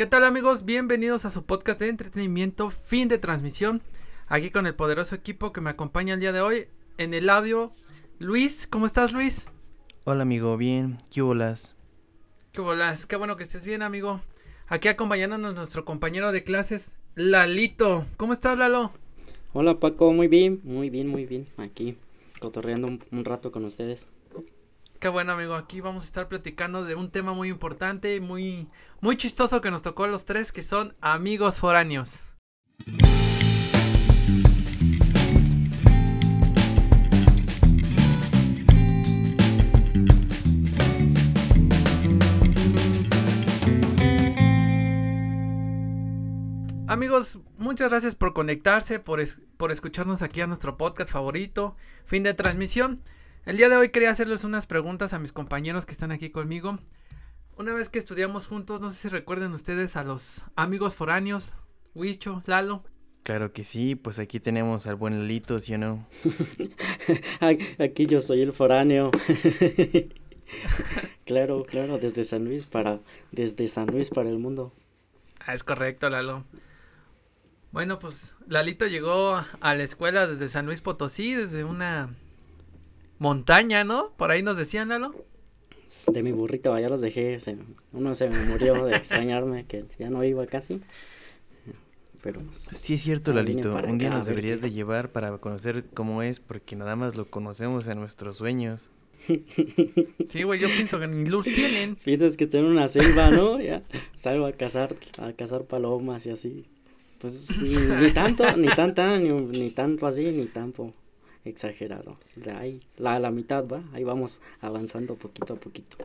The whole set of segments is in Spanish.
¿Qué tal amigos? Bienvenidos a su podcast de entretenimiento, fin de transmisión. Aquí con el poderoso equipo que me acompaña el día de hoy en el audio. Luis, ¿cómo estás Luis? Hola amigo, bien, ¿qué bolas? ¿Qué bolas? Qué bueno que estés bien amigo. Aquí acompañándonos nuestro compañero de clases, Lalito. ¿Cómo estás Lalo? Hola Paco, muy bien, muy bien, muy bien. Aquí cotorreando un, un rato con ustedes. Qué bueno, amigo. Aquí vamos a estar platicando de un tema muy importante y muy, muy chistoso que nos tocó a los tres, que son amigos foráneos. Amigos, muchas gracias por conectarse, por, por escucharnos aquí a nuestro podcast favorito, fin de transmisión. El día de hoy quería hacerles unas preguntas a mis compañeros que están aquí conmigo. Una vez que estudiamos juntos, no sé si recuerden ustedes a los amigos foráneos, Huicho, Lalo. Claro que sí, pues aquí tenemos al buen Lalito, ¿sí o no? Aquí yo soy el foráneo. claro, claro, desde San Luis para, desde San Luis para el mundo. Ah, es correcto, Lalo. Bueno, pues Lalito llegó a la escuela desde San Luis Potosí, desde una montaña, ¿no? Por ahí nos decían, Lalo. De mi burrito, allá los dejé. se- uno se me murió de extrañarme, que ya no iba casi. Pero pues, Sí es cierto, Lalito, un día nos deberías qué- de llevar para conocer cómo es, porque nada más lo conocemos en nuestros sueños. Sí, güey, yo pienso que ni luz tienen. piensas que estoy en una selva, ¿no? Ya salgo a cazar, a cazar palomas y así. Pues ni, ni tanto, ni tanta, ni, ni tanto así, ni tanto exagerado. Ahí, la, la mitad va, ahí vamos avanzando poquito a poquito.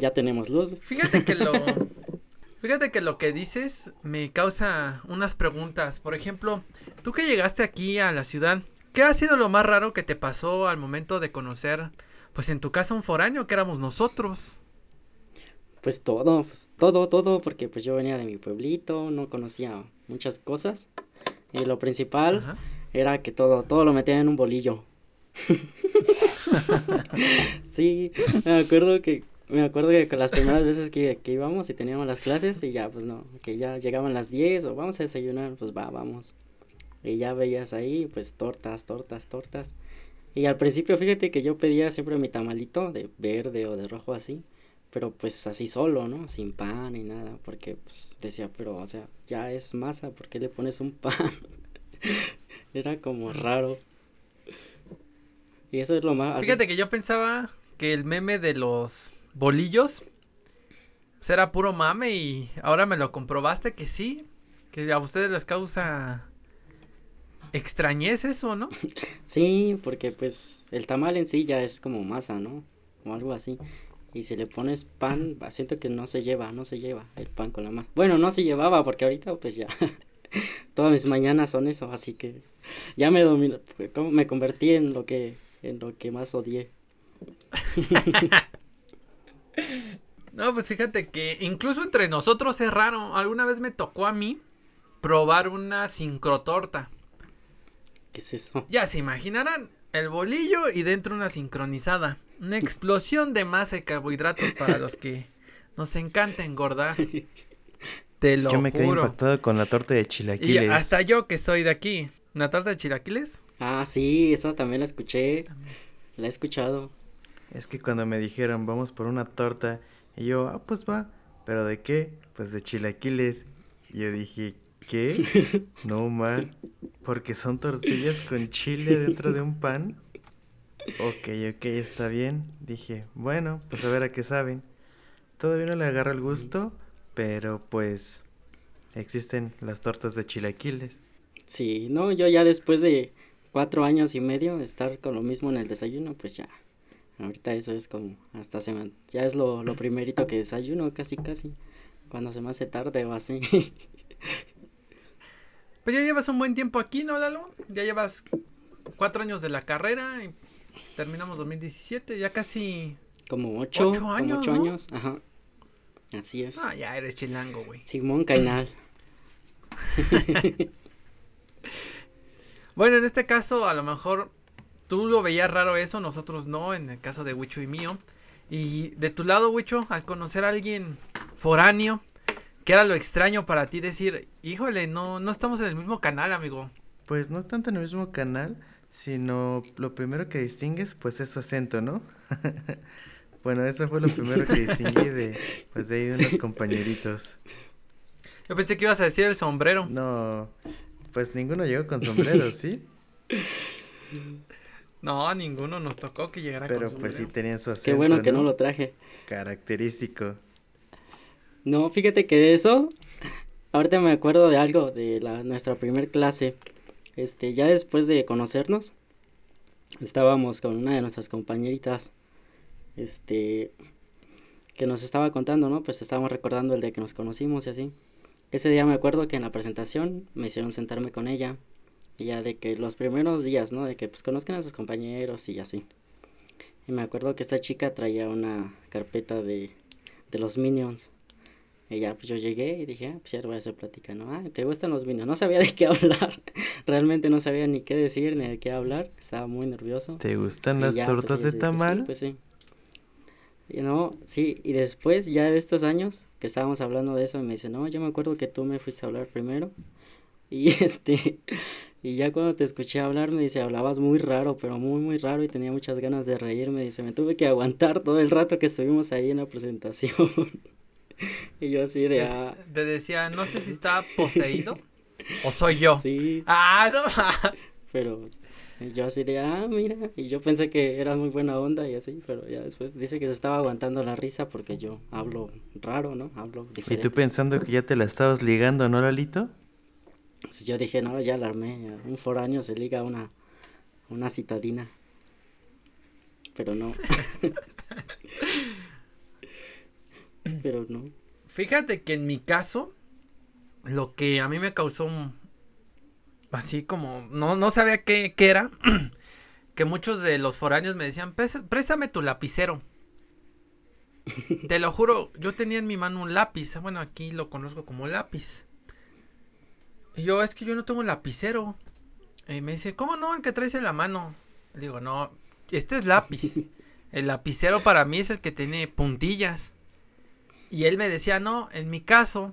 Ya tenemos luz. Fíjate que lo. Fíjate que lo que dices me causa unas preguntas. Por ejemplo, tú que llegaste aquí a la ciudad, ¿qué ha sido lo más raro que te pasó al momento de conocer, pues en tu casa un foráneo que éramos nosotros? Pues todo, pues todo, todo, porque pues yo venía de mi pueblito, no conocía muchas cosas. Y lo principal Ajá. Era que todo, todo lo metían en un bolillo. Sí, me acuerdo que, me acuerdo que con las primeras veces que, que íbamos y teníamos las clases y ya, pues no, que ya llegaban las 10 o vamos a desayunar, pues va, vamos. Y ya veías ahí, pues tortas, tortas, tortas. Y al principio, fíjate que yo pedía siempre mi tamalito de verde o de rojo así, pero pues así solo, ¿no? Sin pan ni nada, porque pues decía, pero o sea, ya es masa, ¿por qué le pones un pan? Era como raro. Y eso es lo más... así- Fíjate que yo pensaba que el meme de los bolillos pues, era puro mame y ahora me lo comprobaste que sí, que a ustedes les causa extrañez eso, ¿no? Sí, porque pues el tamal en sí ya es como masa, ¿no? O algo así. Y si le pones pan, siento que no se lleva, no se lleva el pan con la masa. Bueno, no se llevaba porque ahorita pues ya todas mis mañanas son eso, así que ya me domino, como me convertí en lo que en lo que más odié. No, pues fíjate que incluso entre nosotros es raro. Alguna vez me tocó a mí probar una sincrotorta. ¿Qué es eso? Ya se imaginarán, el bolillo y dentro una sincronizada. Una explosión de masa y carbohidratos para los que nos encanta engordar. Te lo Yo me quedé juro. impactado con la torta de Y chilaquiles. hasta yo que soy de aquí. ¿Una torta de chilaquiles? Ah, sí, eso también la escuché. La he escuchado. Es que cuando me dijeron, vamos por una torta, y yo, ah, pues va, ¿pero de qué? Pues de chilaquiles. Y yo dije, ¿qué? No, man, porque son tortillas con chile dentro de un pan. Ok, ok, está bien. Dije, bueno, pues a ver a qué saben. Todavía no le agarro el gusto, pero pues existen las tortas de chilaquiles. Sí, no, yo ya después de cuatro años y medio de estar con lo mismo en el desayuno, pues ya. Ahorita eso es como hasta se me, ya es lo, lo primerito que desayuno, casi casi. Cuando se me hace tarde o así. Pues ya llevas un buen tiempo aquí, ¿no, Lalo? Ya llevas cuatro años de la carrera y terminamos 2017, ya casi... Como ocho, Ocho como años, ocho ¿no? años, ajá. Así es. Ah, ya eres chilango, güey. Simón Cainal. Bueno, en este caso, a lo mejor tú lo veías raro eso, nosotros no, en el caso de Wicho y mío. Y de tu lado, Wicho, al conocer a alguien foráneo, ¿Qué era lo extraño para ti decir, híjole, no, no estamos en el mismo canal, amigo? Pues no tanto en el mismo canal, sino lo primero que distingues, pues es su acento, ¿no? bueno, eso fue lo primero que distinguí de, pues de ahí de unos compañeritos. Yo pensé que ibas a decir el sombrero. No, pues ninguno llegó con sombrero, ¿sí? No, ninguno nos tocó que llegara Pero con sombrero. pues sí tenían su acento. Qué bueno que no lo traje. Característico. No, fíjate que de eso, ahorita me acuerdo de algo de la nuestra primer clase. Este, ya después de conocernos, estábamos con una de nuestras compañeritas, este, que nos estaba contando, ¿no? Pues estábamos recordando el día que nos conocimos y así. Ese día me acuerdo que en la presentación me hicieron sentarme con ella, y ya de que los primeros días, ¿no? De que pues conozcan a sus compañeros y así. Y me acuerdo que esta chica traía una carpeta de, de los Minions. Y ya, pues yo llegué y dije, ah, pues ya voy a hacer plática, ¿no? Ah, ¿te gustan los Minions? No sabía de qué hablar. Realmente no sabía ni qué decir ni de qué hablar. Estaba muy nervioso. ¿Te gustan Y las ya, pues, tortas ella de tamal? Sí, pues sí. Y no, sí, y después, ya de estos años que estábamos hablando de eso, me dice, no, yo me acuerdo que tú me fuiste a hablar primero. Y este, y ya cuando te escuché hablar, me dice, hablabas muy raro, pero muy, muy raro, y tenía muchas ganas de reírme. Dice, me tuve que aguantar todo el rato que estuvimos ahí en la presentación. y yo así de, ah, Te decía, no sé si estaba poseído o soy yo. sí, Ah, no. pero yo así de, ah, mira, y yo pensé que era muy buena onda y así, pero ya después dice que se estaba aguantando la risa porque yo hablo raro, ¿no? Hablo ¿Y diferente. tú pensando que ya te la estabas ligando, no, Lalito? Entonces yo dije, no, ya la armé, un foráneo se liga a una, una citadina. Pero no. pero no. Fíjate que en mi caso, lo que a mí me causó un- así como, no, no sabía qué, qué era, que muchos de los foráneos me decían, "Pés- préstame tu lapicero. Te lo juro, yo tenía en mi mano un lápiz, bueno, aquí lo conozco como lápiz. Y yo, es que yo no tengo lapicero. Y me dice, ¿cómo no? El que traes en la mano. Le digo, no, este es lápiz. El lapicero para mí es el que tiene puntillas. Y él me decía, no, en mi caso,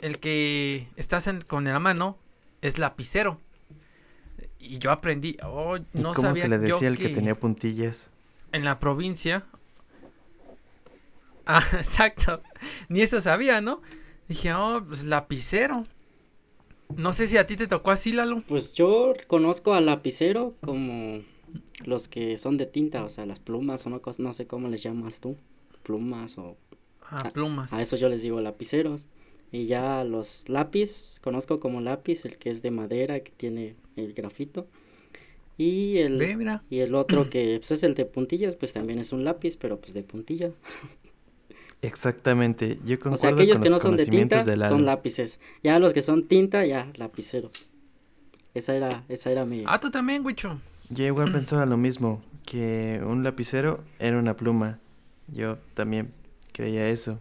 el que estás en- con la mano es lapicero. Y yo aprendí, oh, ¿Y no cómo sabía se le decía al que que tenía puntillas? en la provincia. Ah, exacto. Ni eso sabía, ¿no? Dije, oh, pues lapicero. No sé si a ti te tocó así, Lalo. Pues yo conozco al lapicero como los que son de tinta, o sea, las plumas o no, no sé cómo les llamas tú. Plumas o Ah, Ah, plumas. A eso yo les digo lapiceros. Y ya los lápiz, conozco como lápiz el que es de madera, que tiene el grafito. Y el, Ve, mira. y el otro que pues, es el de puntillas, pues también es un lápiz, pero pues de puntilla. Exactamente, yo O sea, concuerdo aquellos con que los no son de conocimientos tinta de Lalo. son lápices. Ya los que son tinta, ya lapiceros. Esa era, esa era mi... Ah, tú también, Wicho. Yo igual pensaba lo mismo, que un lapicero era una pluma. Yo también creía eso.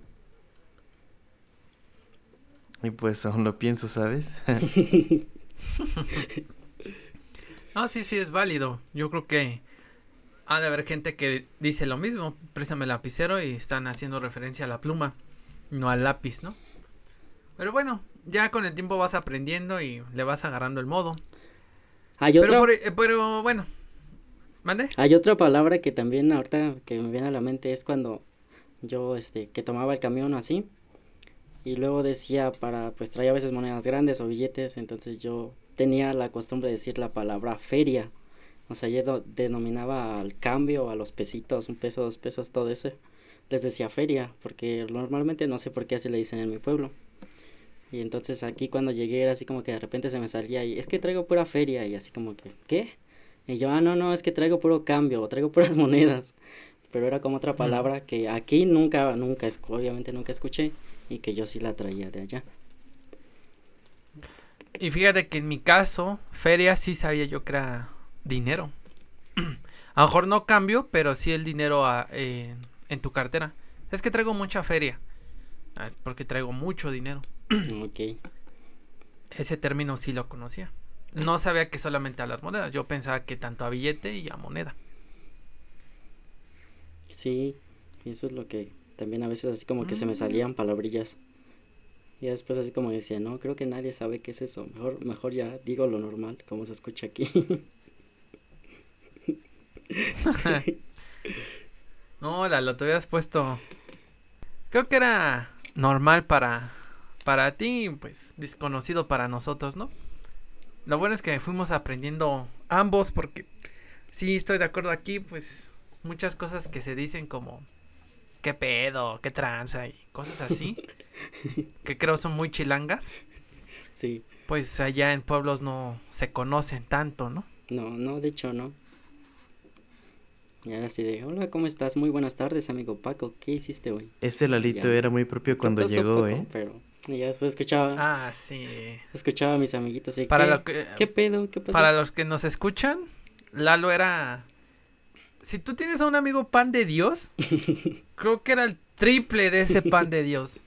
Y pues aún lo pienso, ¿sabes? Ah, sí, sí, es válido. Yo creo que ha de haber gente que dice lo mismo. Préstame el lapicero y están haciendo referencia a la pluma, no al lápiz, ¿no? Pero bueno, ya con el tiempo vas aprendiendo y le vas agarrando el modo. Hay Pero, otra, por- eh, pero bueno, ¿mande? hay otra palabra que también ahorita que me viene a la mente es cuando yo, este, que tomaba el camión así. Y luego decía para, pues traía a veces monedas grandes o billetes, entonces yo tenía la costumbre de decir la palabra feria. O sea, yo denominaba al cambio, a los pesitos, un peso, dos pesos, todo eso. Les decía feria, porque normalmente no sé por qué así le dicen en mi pueblo. Y entonces aquí cuando llegué era así como que de repente se me salía y es que traigo pura feria y así como que, ¿qué? Y yo, ah, no, no, es que traigo puro cambio, traigo puras monedas. Pero era como otra palabra que aquí nunca, nunca, obviamente nunca escuché y que yo sí la traía de allá. Y fíjate que en mi caso, feria sí sabía yo que era dinero. A lo mejor no cambio, pero sí el dinero a- en- en tu cartera. Es que traigo mucha feria. Ah, porque traigo mucho dinero. ok. Ese término sí lo conocía. No sabía que solamente a las monedas. Yo pensaba que tanto a billete y a moneda. Sí, eso es lo que también a veces así como que se me salían palabrillas. Y después así como decía, no, creo que nadie sabe qué es eso. Mejor, mejor ya digo lo normal, como se escucha aquí. no, la lo te habías puesto. Creo que era normal para para ti, pues desconocido para nosotros, ¿no? Lo bueno es que fuimos aprendiendo ambos porque sí estoy de acuerdo aquí, pues muchas cosas que se dicen como qué pedo, qué tranza y cosas así, que creo son muy chilangas. Sí. Pues allá en pueblos no se conocen tanto, ¿no? No, no, de hecho no. Y ahora sí de, hola, ¿cómo estás? Muy buenas tardes, amigo Paco, ¿qué hiciste hoy? Ese Lalito era muy propio cuando llegó, ¿eh? Pero y ya después escuchaba. Ah, sí. Escuchaba a mis amiguitos y para ¿qué, lo que, ¿qué pedo? ¿Qué Para los que nos escuchan, Lalo era. Si tú tienes a un amigo pan de Dios, creo que era el triple de ese pan de Dios.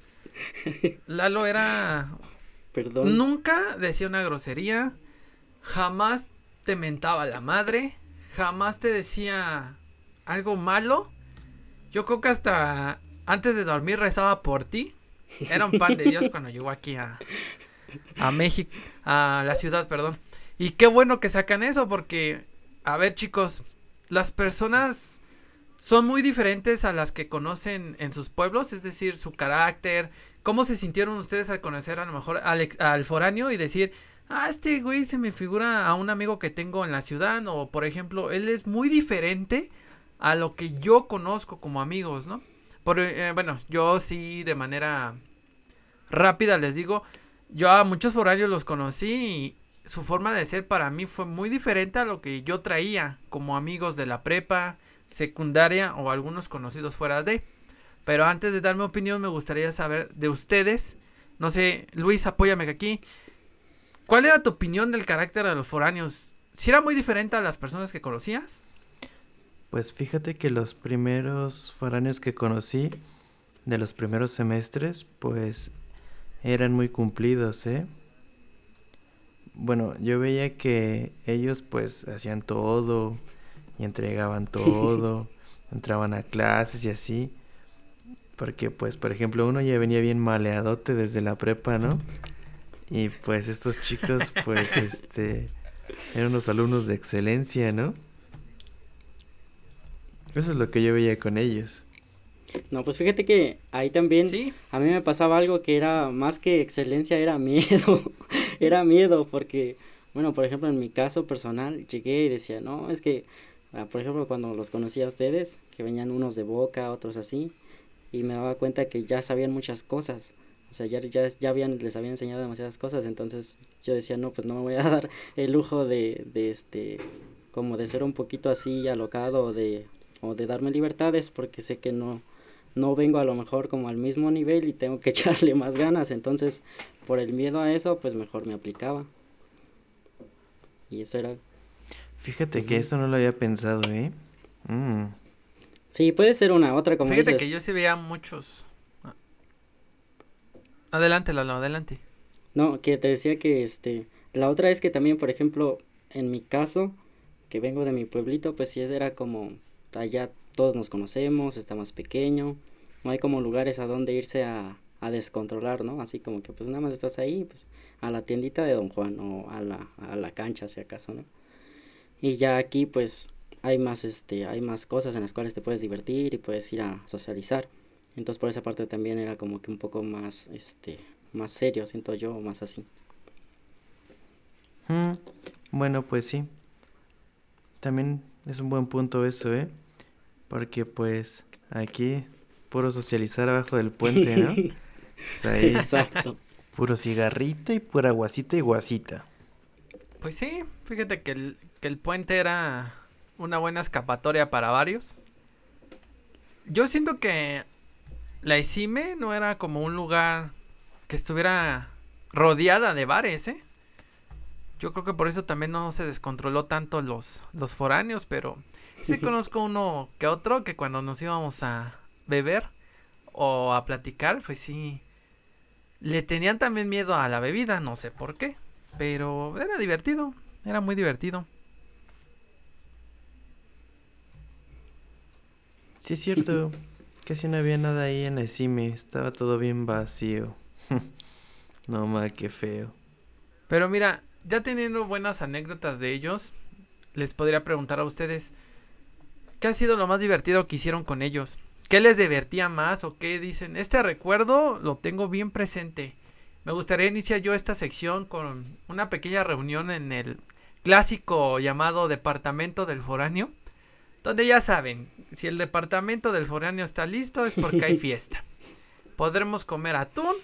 Lalo era. Perdón. Nunca decía una grosería. Jamás te mentaba la madre. Jamás te decía algo malo. Yo creo que hasta antes de dormir rezaba por ti. Era un pan de Dios cuando llegó aquí a, a México, a la ciudad, perdón. Y qué bueno que sacan eso porque, a ver chicos, las personas son muy diferentes a las que conocen en sus pueblos, es decir, su carácter, cómo se sintieron ustedes al conocer a lo mejor al, foráneo y decir, ah, este güey se me figura a un amigo que tengo en la ciudad o por ejemplo, él es muy diferente a lo que yo conozco como amigos, ¿no? Por, eh, bueno, yo sí de manera rápida les digo, yo a muchos foráneos los conocí su forma de ser para mí fue muy diferente a lo que yo traía como amigos de la prepa, secundaria o algunos conocidos fuera de. Pero antes de dar mi opinión me gustaría saber de ustedes, no sé, Luis, apóyame aquí. ¿Cuál era tu opinión del carácter de los foráneos? ¿Si era muy diferente a las personas que conocías? Pues fíjate que los primeros foráneos que conocí, de los primeros semestres, pues eran muy cumplidos, ¿eh? Bueno, yo veía que ellos pues hacían todo y entregaban todo, entraban a clases y así. Porque pues, por ejemplo, uno ya venía bien maleadote desde la prepa, ¿no? Y pues estos chicos pues este eran unos alumnos de excelencia, ¿no? Eso es lo que yo veía con ellos. No, pues fíjate que ahí también a mí me pasaba algo que era más que excelencia, era miedo. Era miedo porque, bueno, por ejemplo, en mi caso personal, llegué y decía, no, es que, ah, por ejemplo, cuando los conocía a ustedes, que venían unos de boca, otros así, y me daba cuenta que ya sabían muchas cosas. O sea, ya, ya, ya habían, les habían enseñado demasiadas cosas, entonces yo decía, no, pues no me voy a dar el lujo de, de este, como de ser un poquito así alocado o de, o de darme libertades porque sé que no, no vengo a lo mejor como al mismo nivel y tengo que echarle más ganas, entonces por el miedo a eso pues mejor me aplicaba. Y eso era... Fíjate que eso no lo había pensado, ¿eh? Mm. Sí, puede ser una otra como Fíjate que yo sí veía muchos. Adelante, Lalo, adelante. No, que te decía que este, la otra es que también, por ejemplo, en mi caso, que vengo de mi pueblito, pues sí era como allá todos nos conocemos, está más pequeño, no hay como lugares a donde irse a, a descontrolar, ¿no? Así como que pues nada más estás ahí, pues a la tiendita de Don Juan o a la, a la cancha si acaso, ¿no? Y ya aquí pues hay más este, hay más cosas en las cuales te puedes divertir y puedes ir a socializar. Entonces por esa parte también era como que un poco más este más serio, siento yo, más así. Mm, bueno, pues sí. También es un buen punto eso, ¿eh? Porque pues aquí puro socializar abajo del puente, ¿no? Exacto. Puro cigarrito y pura guasita y guasita. Pues sí, fíjate que el, que el puente era una buena escapatoria para varios. Yo siento que la ICIME no era como un lugar que estuviera rodeada de bares, ¿eh? Yo creo que por eso también no se descontroló tanto los, los foráneos, pero Sí conozco uno que otro que cuando nos íbamos a beber o a platicar, pues sí, le tenían también miedo a la bebida, no sé por qué, pero era divertido, era muy divertido. Sí es cierto, casi no había nada ahí en la CIME, estaba todo bien vacío. No ma, qué feo. Pero mira, ya teniendo buenas anécdotas de ellos, les podría preguntar a ustedes, ¿qué ha sido lo más divertido que hicieron con ellos? ¿Qué les divertía más o qué dicen? Este recuerdo lo tengo bien presente. Me gustaría iniciar yo esta sección con una pequeña reunión en el clásico llamado Departamento del Foráneo, donde ya saben, si el Departamento del Foráneo está listo es porque hay fiesta. Podremos comer atún,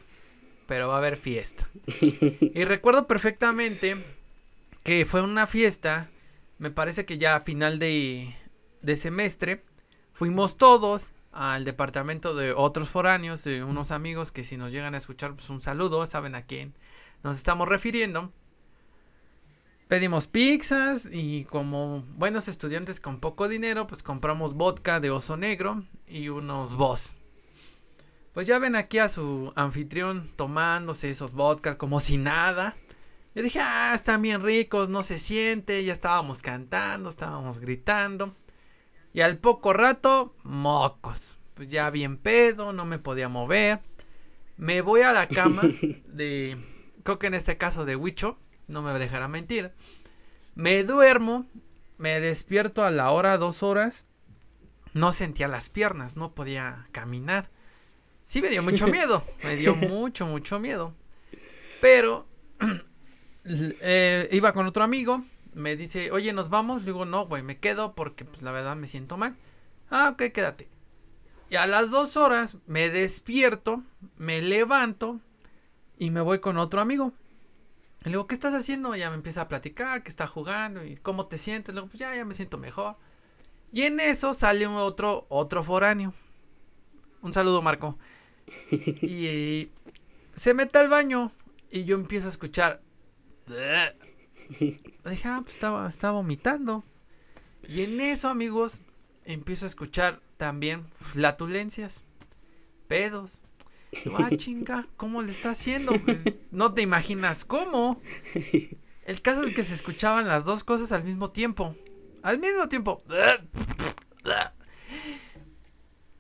pero va a haber fiesta. Y recuerdo perfectamente que fue una fiesta, me parece que ya a final de, de semestre, fuimos todos al departamento de otros foráneos, de unos amigos que si nos llegan a escuchar, pues un saludo, saben a quién nos estamos refiriendo. Pedimos pizzas y como buenos estudiantes con poco dinero, pues compramos vodka de oso negro y unos boss. Pues ya ven aquí a su anfitrión tomándose esos vodka como si nada. Yo dije, ah, están bien ricos, no se siente, ya estábamos cantando, estábamos gritando. Y al poco rato, mocos. Pues ya bien pedo, no me podía mover. Me voy a la cama de, creo que en este caso de Huicho, no me dejará mentir. Me duermo, me despierto a la hora, dos horas. No sentía las piernas, no podía caminar. Sí me dio mucho miedo, me dio mucho, mucho miedo. Pero eh, iba con otro amigo, me dice, oye, ¿nos vamos? Le digo, no, güey, me quedo porque pues, la verdad me siento mal. Ah, ok, quédate. Y a las dos horas me despierto, me levanto y me voy con otro amigo. Le digo, ¿qué estás haciendo? Ya me empieza a platicar, que está jugando y cómo te sientes. Le digo, pues ya, ya me siento mejor. Y en eso sale otro, otro foráneo. Un saludo, Marco. Y, se mete al baño y yo empiezo a escuchar. Dije, ah, pues estaba, estaba vomitando. Y en eso, amigos, empiezo a escuchar también flatulencias, pedos. ah, chinga, ¿cómo le está haciendo? Pues, no te imaginas cómo. El caso es que se escuchaban las dos cosas al mismo tiempo. Al mismo tiempo.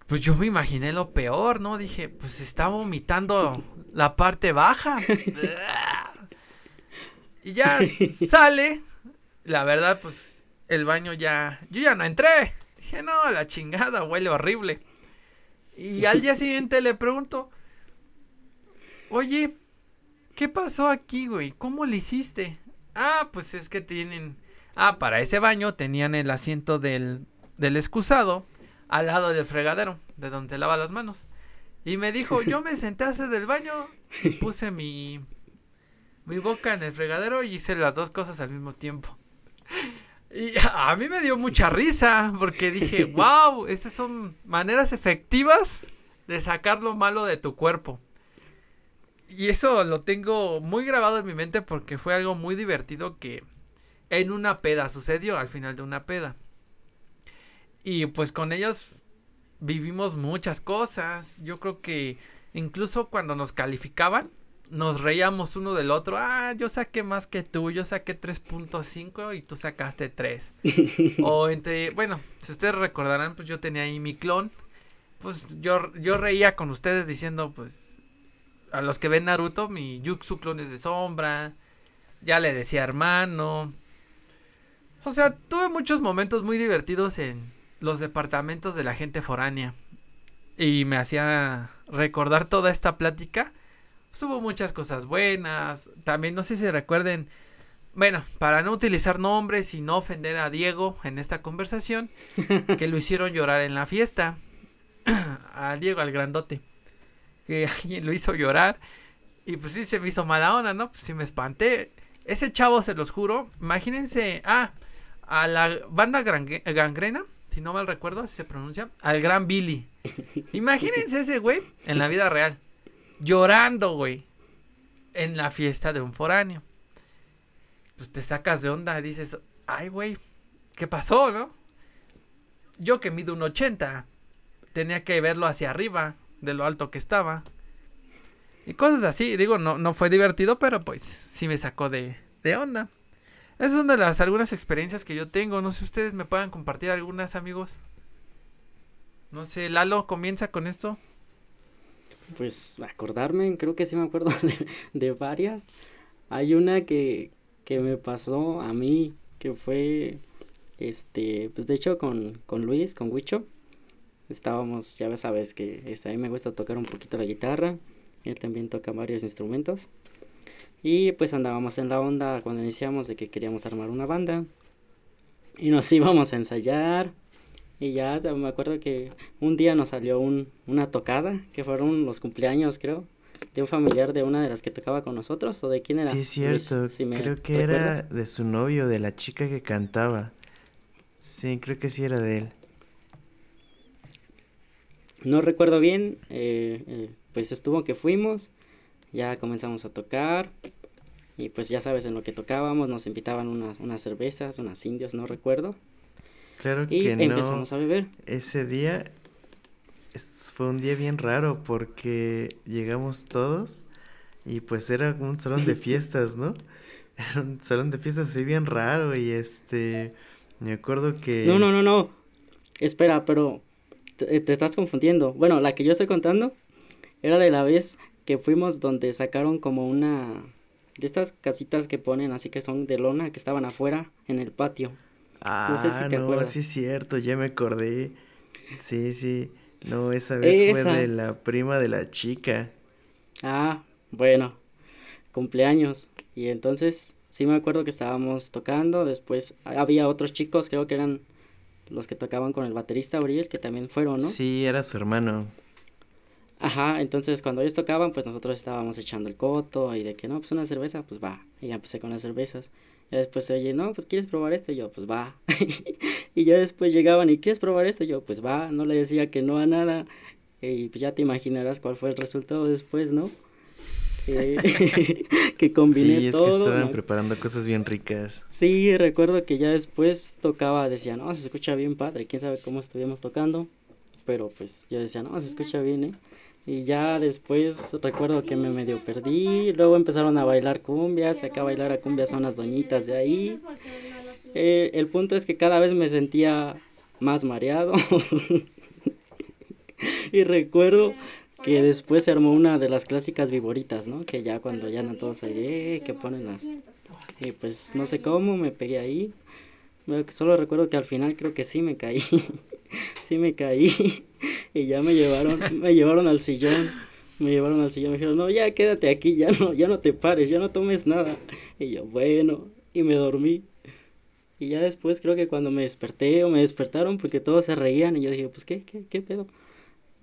Pues yo me imaginé lo peor, ¿no? Dije, pues está vomitando la parte baja. Y ya sale. La verdad, pues el baño ya. Yo ya no entré. Dije, no, la chingada, huele horrible. Y al día siguiente le pregunto, oye, ¿qué pasó aquí, güey? ¿Cómo le hiciste? Ah, pues es que tienen... Ah, para ese baño tenían el asiento del, del excusado al lado del fregadero, de donde lava las manos. Y me dijo, yo me senté a hacer del baño y puse mi, mi boca en el fregadero y hice las dos cosas al mismo tiempo. Y a mí me dio mucha risa porque dije, wow, esas son maneras efectivas de sacar lo malo de tu cuerpo. Y eso lo tengo muy grabado en mi mente porque fue algo muy divertido que en una peda sucedió al final de una peda. Y pues con ellos vivimos muchas cosas. Yo creo que incluso cuando nos calificaban, nos reíamos uno del otro. Ah, yo saqué más que tú, yo saqué 3.5 y tú sacaste 3. o entre, bueno, si ustedes recordarán, pues yo tenía ahí mi clon. Pues yo, yo reía con ustedes diciendo, pues, a los que ven Naruto, mi Yuxu clon es de sombra. Ya le decía hermano. O sea, tuve muchos momentos muy divertidos en los departamentos de la gente foránea. Y me hacía recordar toda esta plática hubo muchas cosas buenas. También no sé si recuerden. Bueno, para no utilizar nombres y no ofender a Diego en esta conversación, que lo hicieron llorar en la fiesta. a Diego, al grandote. Que alguien lo hizo llorar. Y pues sí se me hizo mala onda, ¿no? Pues sí me espanté. Ese chavo, se los juro. Imagínense. Ah, a la banda gangrena. Si no mal recuerdo, así se pronuncia. Al gran Billy. Imagínense ese güey en la vida real llorando, güey, en la fiesta de un foráneo. Pues te sacas de onda, dices, ay, güey, ¿qué pasó, no? Yo que mido un 80, tenía que verlo hacia arriba, de lo alto que estaba. Y cosas así, digo, no, no fue divertido, pero pues sí me sacó de, de onda. Esas son de las algunas experiencias que yo tengo. No sé ustedes me puedan compartir algunas, amigos. No sé, Lalo, comienza con esto. Pues acordarme, creo que sí me acuerdo de, varias. Hay una que, que me pasó a mí, que fue, este, pues de hecho con, con Luis, con Huicho, estábamos, ya sabes que este, a mí me gusta tocar un poquito la guitarra, él también toca varios instrumentos. Y pues andábamos en la onda cuando iniciamos de que queríamos armar una banda. Y nos íbamos a ensayar. Y ya me acuerdo que un día nos salió un, una tocada, que fueron los cumpleaños, creo, de un familiar de una de las que tocaba con nosotros, o de quién era. Sí, es cierto. creo que era de su novio, de la chica que cantaba. Sí, creo que sí era de él. No recuerdo bien, eh, eh, pues estuvo que fuimos, ya comenzamos a tocar, y pues ya sabes en lo que tocábamos, nos invitaban unas, unas cervezas, unas indios, no recuerdo. Claro y que empezamos a beber. Ese día fue un día bien raro porque llegamos todos y pues era un salón de fiestas, ¿no? Era un salón de fiestas así bien raro y este me acuerdo que No, no, no, no. Espera, pero te, te estás confundiendo. Bueno, la que yo estoy contando era de la vez que fuimos donde sacaron como una de estas casitas que ponen así que son de lona que estaban afuera en el patio. Ah, no, sé si te no sí es cierto, ya me acordé. Sí, sí. No, esa vez fue de la prima de la chica. Ah, bueno, cumpleaños. Y entonces sí me acuerdo que estábamos tocando, después había otros chicos, creo que eran los que tocaban con el baterista Uriel, que también fueron, ¿no? Sí, era su hermano. Ajá, entonces cuando ellos tocaban, pues nosotros estábamos echando el coto y de que no, pues una cerveza, pues va. Y ya empecé con las cervezas. Y después se oye, no, pues quieres probar esto, y yo, pues va. y ya después llegaban y quieres probar esto, y yo, pues va. No le decía que no a nada. Y pues ya te imaginarás cuál fue el resultado después, ¿no? que combiné sí, es que estaban preparando cosas bien ricas. Sí, recuerdo que ya después tocaba, decía, no, se escucha bien padre, quién sabe cómo estuvimos tocando, pero pues yo decía, no, se escucha bien, ¿eh? Y ya después recuerdo que me medio perdí. Luego empezaron a bailar cumbias. Acá bailar a cumbias a unas doñitas de ahí. Eh, el punto es que cada vez me sentía más mareado. y recuerdo que después se armó una de las clásicas viboritas, ¿no? Que ya cuando ya no todos ahí, eh, que ponen las... Y pues no sé cómo me pegué ahí. Solo recuerdo que al final creo que sí me caí. sí me caí. Y ya me llevaron, me llevaron al sillón. Me llevaron al sillón, me dijeron, no, ya quédate aquí, ya no, ya no te pares, ya no tomes nada. Y yo, bueno, y me dormí. Y ya después creo que cuando me desperté o me despertaron porque todos se reían y yo dije, pues qué, qué, qué pedo.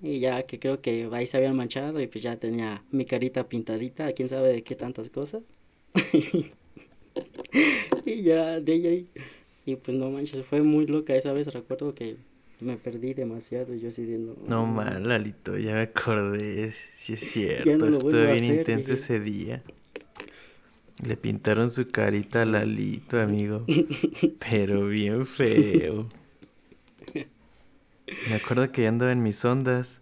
Y ya que creo que ahí se habían manchado y pues ya tenía mi carita pintadita, quién sabe de qué tantas cosas. y ya de ahí y pues no manches, fue muy loca esa vez, recuerdo que me perdí demasiado yo así no. No mal, Lalito, ya me acordé, sí es cierto, estuvo bien intenso ese día. Le pintaron su carita a Lalito, amigo, pero bien feo. Me acuerdo que yo andaba en mis ondas,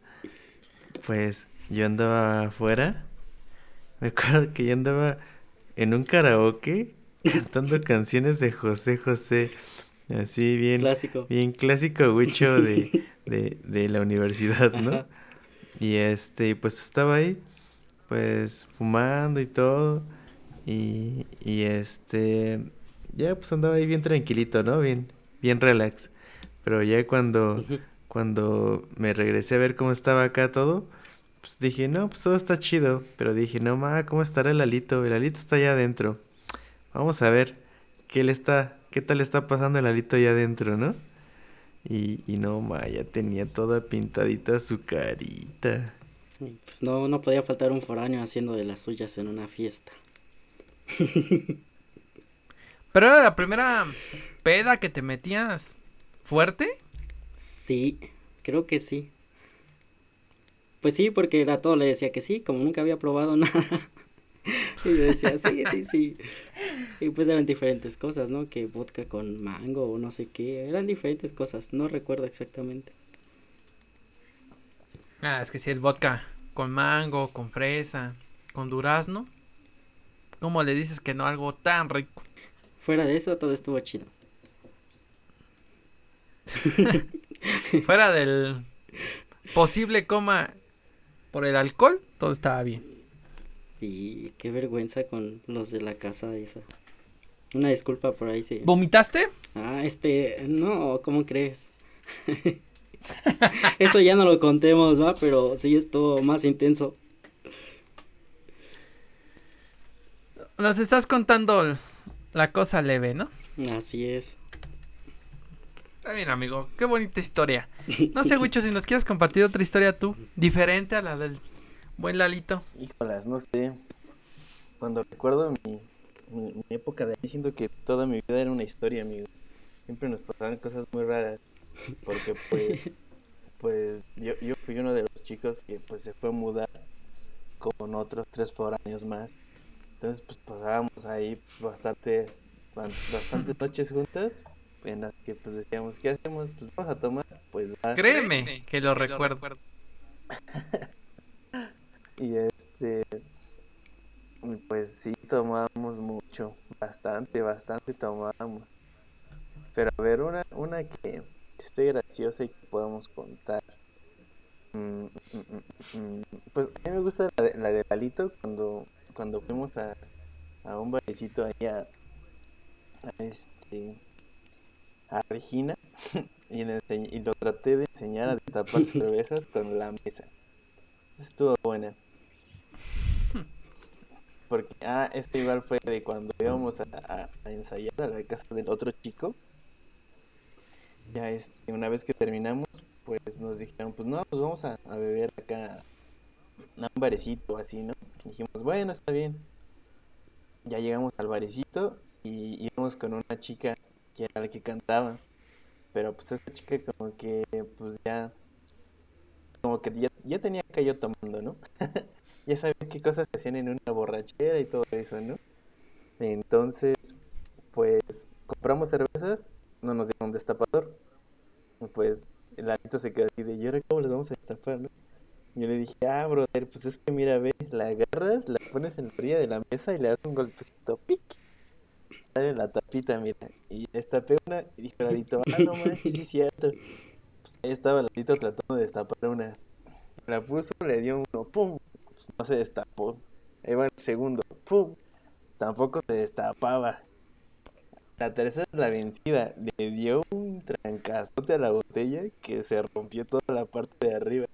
pues yo andaba afuera. Me acuerdo que yo andaba en un karaoke cantando canciones de José José. Así bien clásico. Bien clásico Huicho de, de, de la universidad, ¿no? Y este, pues estaba ahí, pues fumando y todo. Y, y este, ya pues andaba ahí bien tranquilito, ¿no? Bien, bien relax. Pero ya cuando, cuando me regresé a ver cómo estaba acá todo, pues dije, no, pues todo está chido. Pero dije, no, ma, ¿cómo estará el alito? El alito está allá adentro. Vamos a ver qué le está, qué tal está pasando el alito allá adentro, ¿no? Y, y no, ma, ya tenía toda pintadita su carita. Pues no, no podía faltar un foráneo haciendo de las suyas en una fiesta. Pero era la primera peda que te metías fuerte. Sí, creo que sí. Pues sí, porque a todo le decía que sí, como nunca había probado nada. y yo decía, sí, sí, sí. Y pues eran diferentes cosas, ¿no? Que vodka con mango o no sé qué. Eran diferentes cosas, no recuerdo exactamente. Ah, es que si es vodka con mango, con fresa, con durazno. ¿Cómo le dices que no algo tan rico? Fuera de eso, todo estuvo chido. Fuera del posible coma por el alcohol, todo estaba bien. Sí, qué vergüenza con los de la casa esa. Una disculpa por ahí, sí. ¿Vomitaste? Ah, este, no, ¿cómo crees? Eso ya no lo contemos, ¿va? Pero sí estuvo más intenso. Nos estás contando la cosa leve, ¿no? Así es. Está bien, amigo. Qué bonita historia. No sé, Wicho, si nos quieres compartir otra historia tú, diferente a la del buen Lalito. Híjolas, no sé. Cuando recuerdo mi, mi, mi época de ahí, siento que toda mi vida era una historia, amigo. Siempre nos pasaban cosas muy raras. Porque pues, pues yo, yo fui uno de los chicos que pues se fue a mudar con otros tres foráneos más. Entonces pues pasábamos ahí bastante, bastantes noches juntas en las que pues decíamos, ¿qué hacemos? Pues vamos a tomar, pues va. Créeme que lo recuerdo. Y este, pues sí, tomábamos mucho, bastante, bastante tomábamos. Pero a ver, una, una que, esté graciosa y que podamos contar. Mm, mm, mm, Pues a mí me gusta la de, la de Lalito cuando, cuando fuimos a, a un barecito ahí a, a este a Regina y, le enseñ- y lo traté de enseñar a destapar cervezas con la mesa. Estuvo buena. Porque, ah, este igual fue de cuando íbamos a, a- ensayar a la casa del otro chico. Ya este, una vez que terminamos, pues nos dijeron, pues no, pues vamos a, a beber acá a un barecito así, ¿no? Dijimos, bueno, está bien. Ya llegamos al barecito y íbamos con una chica que era la que cantaba. Pero pues esta chica como que pues ya como que ya, ya tenía que yo tomando, ¿no? ya sabía qué cosas se hacían en una borrachera y todo eso, ¿no? Entonces, pues compramos cervezas, no nos dieron destapador. Pues el alito se quedó así de, ¿y ahora cómo las vamos a destapar, no? Yo le dije, ah, brother, pues es que mira, ve, la agarras, la pones en la orilla de la mesa y le das un golpecito, pic. Sale la tapita, mira. Y destapé una y dijo Lalito, ah, no manches, sí es cierto. Ahí estaba Lalito tratando de destapar una. La puso, le dio uno, pum. Pues no se destapó. Ahí va el segundo, pum. Tampoco se destapaba. La tercera es la vencida. Le dio un trancazote a la botella que se rompió toda la parte de arriba.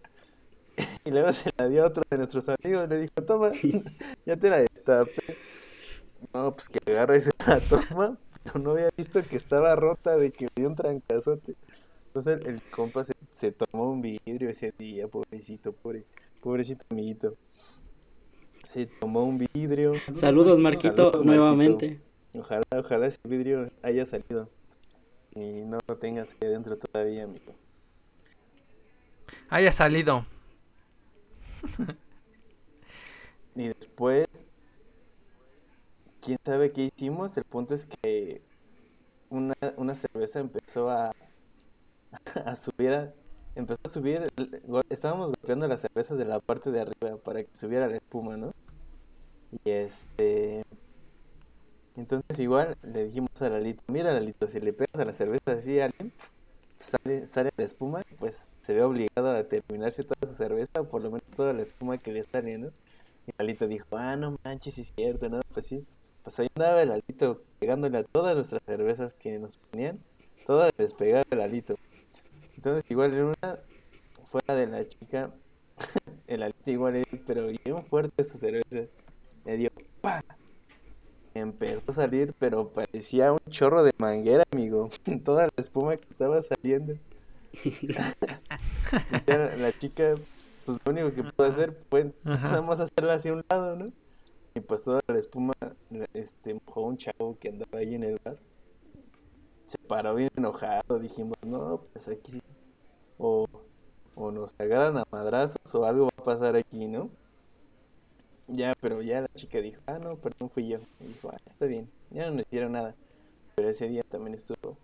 Y luego se la dio a otro de nuestros amigos. Le dijo, toma, ya te la destapé. No, pues que agarra y la toma. Pero no había visto que estaba rota de que me dio un trancazote. Entonces el, el compa se, se tomó un vidrio ese día, pobrecito, pobre, pobrecito amiguito. Se tomó un vidrio. Saludos, Marquito, Saludos, nuevamente. Ojalá, ojalá ese vidrio haya salido. Y no lo tengas ahí adentro todavía, amigo. Haya salido. Y después, quién sabe qué hicimos. El punto es que una, una cerveza empezó a, a subir, empezó a subir. Estábamos golpeando las cervezas de la parte de arriba para que subiera la espuma, ¿no? Y este. Entonces, igual le dijimos a Lalito: Mira, Lalito, si le pegas a la cerveza así a alguien, sale, sale la espuma, pues se ve obligado a terminarse toda su cerveza, o por lo menos toda la espuma que le sale, ¿no? Y Lalito dijo, ah, no manches, es cierto, ¿no? Pues sí. Pues ahí andaba el Lalito pegándole a todas nuestras cervezas que nos ponían. Todas les pegaba el Lalito. Entonces igual en una, fuera de la chica, el Lalito igual dio, pero bien fuerte su cerveza. Le dio, ¡pa! Empezó a salir, pero parecía un chorro de manguera, amigo. Toda la espuma que estaba saliendo. La, la chica, pues lo único que pudo hacer fue nada más hacerla hacia un lado, ¿no? Y pues toda la espuma, este, mojó un chavo que andaba ahí en el bar. Se paró bien enojado, dijimos, no, pues aquí, o, o nos agarran a madrazos o algo va a pasar aquí, ¿no? Ya, pero ya la chica dijo, ah, no, perdón, fui yo. Y dijo, ah, está bien, ya no nos hicieron nada. Pero ese día también estuvo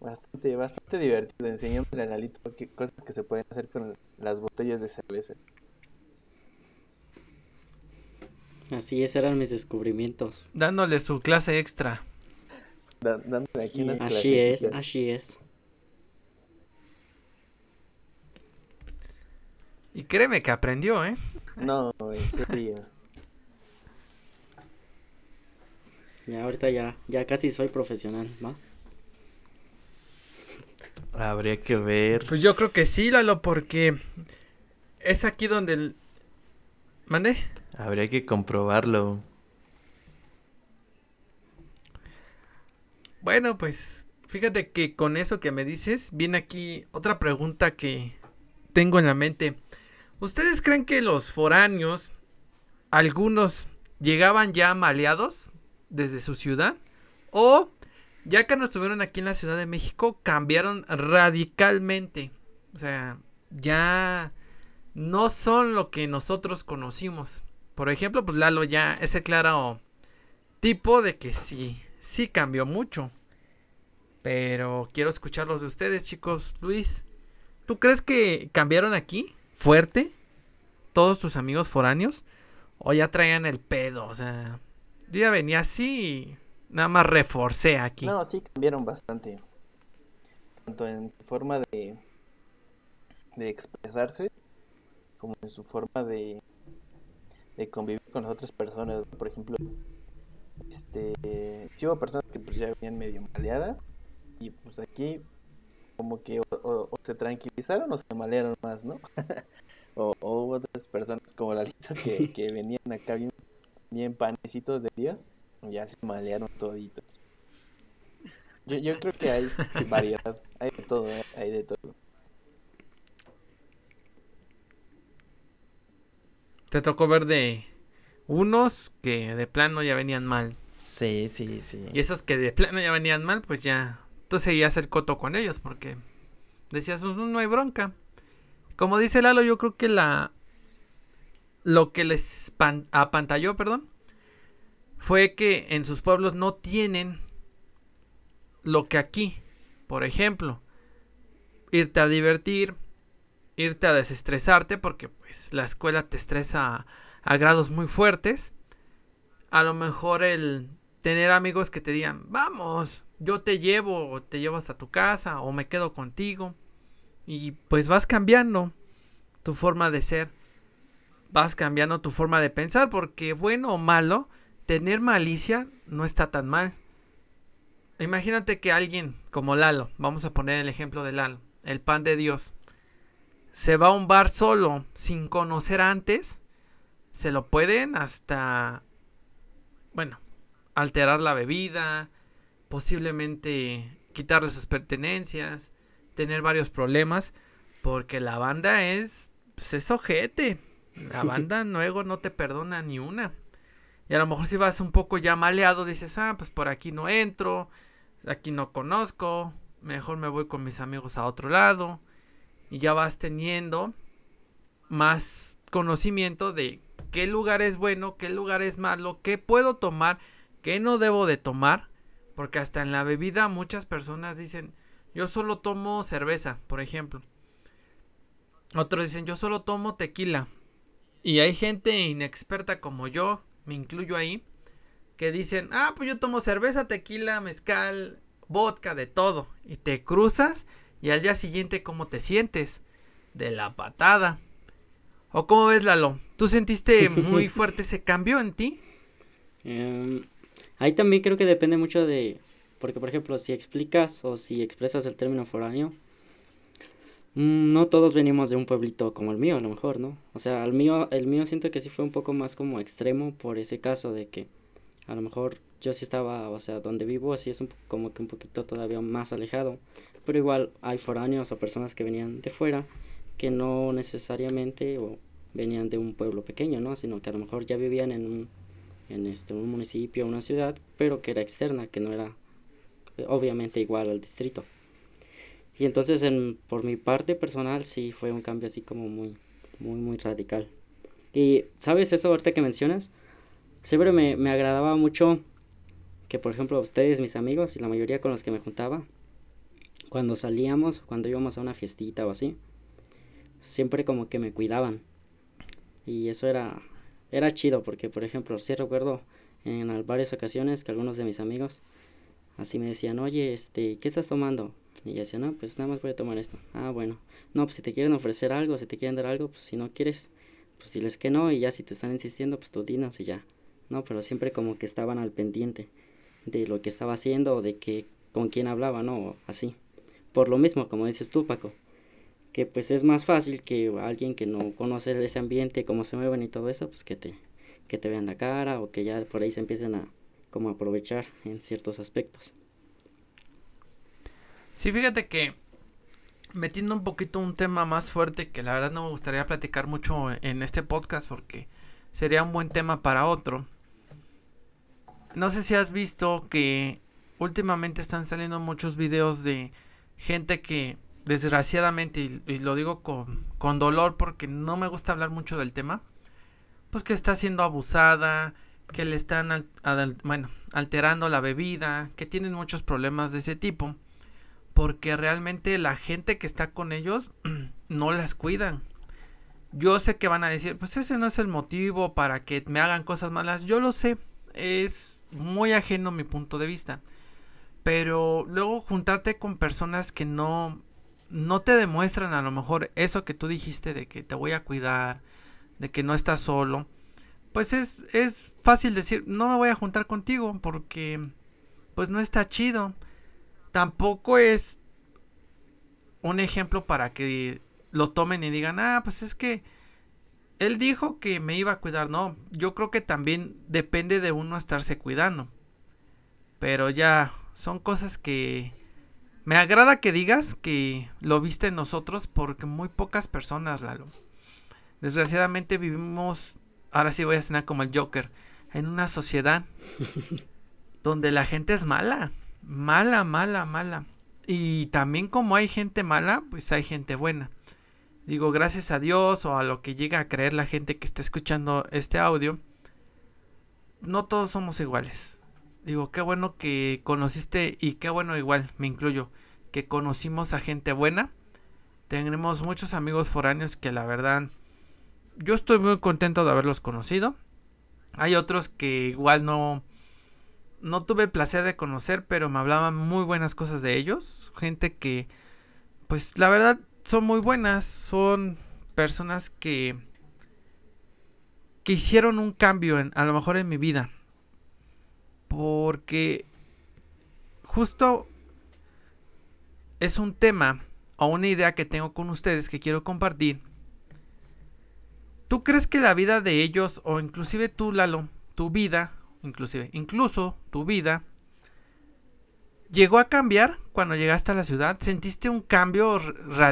bastante, bastante divertido, enseñándole a Lalito qué cosas que se pueden hacer con las botellas de cerveza. Así es, eran mis descubrimientos. Dándole su clase extra. Dándole aquí unas Así es, así es. Y créeme que aprendió, ¿eh? No, en serio. Ya ahorita ya, ya casi soy profesional, ¿va? Habría que ver. Pues yo creo que sí, Lalo, porque es aquí donde el... ¿Mande? Habría que comprobarlo. Bueno, pues fíjate que con eso que me dices, viene aquí otra pregunta que tengo en la mente. ¿Ustedes creen que los foráneos, algunos, llegaban ya maleados desde su ciudad? ¿O ya que no estuvieron aquí en la Ciudad de México, cambiaron radicalmente? O sea, ya no son lo que nosotros conocimos. Por ejemplo, pues Lalo ya es el claro tipo de que sí, sí cambió mucho. Pero quiero escucharlos de ustedes, chicos. Luis, ¿tú crees que cambiaron aquí? ¿Fuerte? ¿Todos tus amigos foráneos? ¿O ya traían el pedo? O sea, yo ya venía así y nada más reforcé aquí. No, sí cambiaron bastante. Tanto en forma de, de expresarse como en su forma de, de convivir con las otras personas. Por ejemplo, este, sí hubo personas que pues ya venían medio maleadas y pues aquí como que o, se tranquilizaron o se malearon más, ¿no? o, hubo otras personas como Lalito que, que venían acá bien, bien panecitos de Dios y ya se malearon toditos. Yo, yo creo que hay variedad, hay de todo, ¿eh? hay de todo. Te tocó ver de unos que de plano ya venían mal. Sí, sí, sí. Y esos que de plano ya venían mal, pues ya tú seguías el coto con ellos porque decías, no, no hay bronca. Como dice Lalo, yo creo que la lo que les apantalló, perdón, fue que en sus pueblos no tienen lo que aquí, por ejemplo, irte a divertir, irte a desestresarte porque pues la escuela te estresa a, grados muy fuertes. A lo mejor el tener amigos que te digan, vamos, yo te llevo, o te llevo hasta tu casa, o me quedo contigo. Y pues vas cambiando tu forma de ser, vas cambiando tu forma de pensar, porque bueno o malo, tener malicia no está tan mal. Imagínate que alguien como Lalo, vamos a poner el ejemplo de Lalo, el pan de Dios, se va a un bar solo sin conocer antes, se lo pueden hasta, bueno, alterar la bebida, posiblemente quitarle sus pertenencias, tener varios problemas, porque la banda es, pues es ojete. La banda luego no te perdona ni una. Y a lo mejor si vas un poco ya maleado, dices, ah, pues por aquí no entro, aquí no conozco, mejor me voy con mis amigos a otro lado y ya vas teniendo más conocimiento de qué lugar es bueno, qué lugar es malo, qué puedo tomar, qué no debo de tomar, porque hasta en la bebida muchas personas dicen, yo solo tomo cerveza, por ejemplo. Otros dicen, yo solo tomo tequila. Y hay gente inexperta como yo, me incluyo ahí, que dicen, ah, pues yo tomo cerveza, tequila, mezcal, vodka, de todo. Y te cruzas y al día siguiente cómo te sientes de la patada. ¿O cómo ves, Lalo? ¿Tú sentiste muy fuerte ese cambio en ti? Em, ahí también creo que depende mucho de, porque por ejemplo, si explicas o si expresas el término foráneo, mm, no todos venimos de un pueblito como el mío, a lo mejor, ¿no? O sea, el mío, el mío siento que sí fue un poco más como extremo por ese caso de que a lo mejor yo sí estaba, o sea, donde vivo así es un, como que un poquito todavía más alejado pero igual hay foráneos o personas que venían de fuera que no necesariamente o venían de un pueblo pequeño, ¿no? Sino que a lo mejor ya vivían en un, en este, un municipio, una ciudad, pero que era externa, que no era obviamente igual al distrito. Y entonces en, por mi parte personal sí fue un cambio así como muy, muy, muy radical. Y, ¿sabes eso ahorita que mencionas? Siempre me, me agradaba mucho que, por ejemplo, ustedes, mis amigos y la mayoría con los que me juntaba, cuando salíamos, cuando íbamos a una fiestita o así, siempre como que me cuidaban. Y eso era, era chido porque, por ejemplo, sí recuerdo en varias ocasiones que algunos de mis amigos así me decían, oye, este, ¿qué estás tomando? Y ella decía, no, pues nada más voy a tomar esto. Ah, bueno. No, pues si te quieren ofrecer algo, si te quieren dar algo, pues si no quieres, pues diles que no. Y ya si te están insistiendo, pues tú dinos y ya. No, pero siempre como que estaban al pendiente de lo que estaba haciendo o de que con quién hablaba, ¿no? Así. Por lo mismo, como dices tú, Paco, que pues es más fácil que alguien que no conoce ese ambiente, cómo se mueven y todo eso, pues que te, que te vean la cara o que ya por ahí se empiecen a como aprovechar en ciertos aspectos. Sí, fíjate que metiendo un poquito un tema más fuerte que la verdad no me gustaría platicar mucho en este podcast porque sería un buen tema para otro. No sé si has visto que últimamente están saliendo muchos videos de gente que desgraciadamente, y, lo digo con, con, dolor porque no me gusta hablar mucho del tema, pues que está siendo abusada, que le están bueno, alterando la bebida, que tienen muchos problemas de ese tipo, porque realmente la gente que está con ellos no las cuidan. Yo sé que van a decir, pues ese no es el motivo para que me hagan cosas malas, yo lo sé, es muy ajeno mi punto de vista. Pero luego juntarte con personas que no no te demuestran a lo mejor eso que tú dijiste de que te voy a cuidar, de que no estás solo, pues es, es fácil decir, no me voy a juntar contigo porque pues no está chido. Tampoco es un ejemplo para que lo tomen y digan, ah, pues es que él dijo que me iba a cuidar. No, yo creo que también depende de uno estarse cuidando. Pero ya son cosas que me agrada que digas que lo viste en nosotros porque muy pocas personas, Lalo. Desgraciadamente vivimos, ahora sí voy a cenar como el Joker, en una sociedad donde la gente es mala, mala, mala, mala. Y también como hay gente mala, pues hay gente buena. Digo, gracias a Dios o a lo que llega a creer la gente que está escuchando este audio, no todos somos iguales. Digo, qué bueno que conociste y qué bueno igual, me incluyo, que conocimos a gente buena. Tenemos muchos amigos foráneos que la verdad yo estoy muy contento de haberlos conocido. Hay otros que igual no no tuve placer de conocer, pero me hablaban muy buenas cosas de ellos, gente que pues la verdad son muy buenas, son personas que que hicieron un cambio en a lo mejor en mi vida porque justo es un tema o una idea que tengo con ustedes que quiero compartir. ¿Tú crees que la vida de ellos o inclusive tú, Lalo, tu vida, incluso tu vida, llegó a cambiar cuando llegaste a la ciudad? ¿Sentiste un cambio,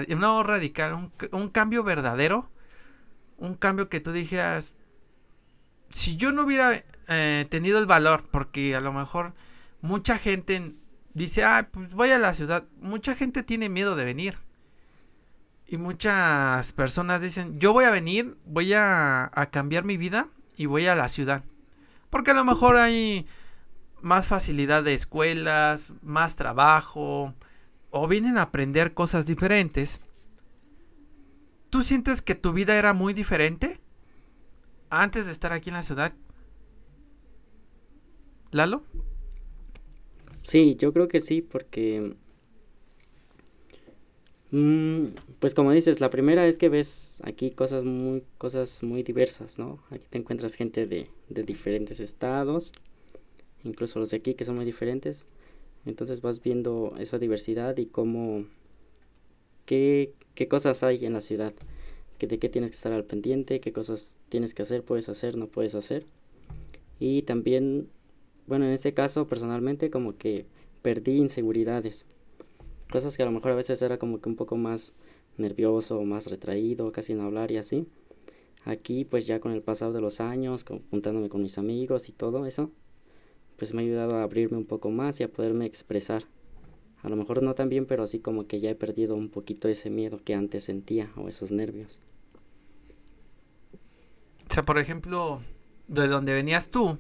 no radical, un, un cambio verdadero? Un cambio que tú dijeras, si yo no hubiera eh, tenido el valor, porque a lo mejor mucha gente dice, ah, pues voy a la ciudad. Mucha gente tiene miedo de venir. Y muchas personas dicen, yo voy a venir, voy a, a cambiar mi vida y voy a la ciudad. Porque a lo mejor hay más facilidad de escuelas, más trabajo, o vienen a aprender cosas diferentes. ¿Tú sientes que tu vida era muy diferente antes de estar aquí en la ciudad Lalo. Sí, yo creo que sí, porque... Mm, pues como dices, la primera es que ves aquí cosas muy, cosas muy diversas, ¿no? Aquí te encuentras gente de, de diferentes estados, incluso los de aquí que son muy diferentes. Entonces vas viendo esa diversidad y cómo, qué, qué cosas hay en la ciudad, que de qué tienes que estar al pendiente, qué cosas tienes que hacer, puedes hacer, no puedes hacer. Y también bueno, en este caso personalmente como que perdí inseguridades. Cosas que a lo mejor a veces era como que un poco más nervioso, más retraído, casi no hablar y así. Aquí pues ya con el pasado de los años, juntándome con mis amigos y todo eso, pues me ha ayudado a abrirme un poco más y a poderme expresar. A lo mejor no tan bien, pero así como que ya he perdido un poquito ese miedo que antes sentía o esos nervios. O sea, por ejemplo, de donde venías tú,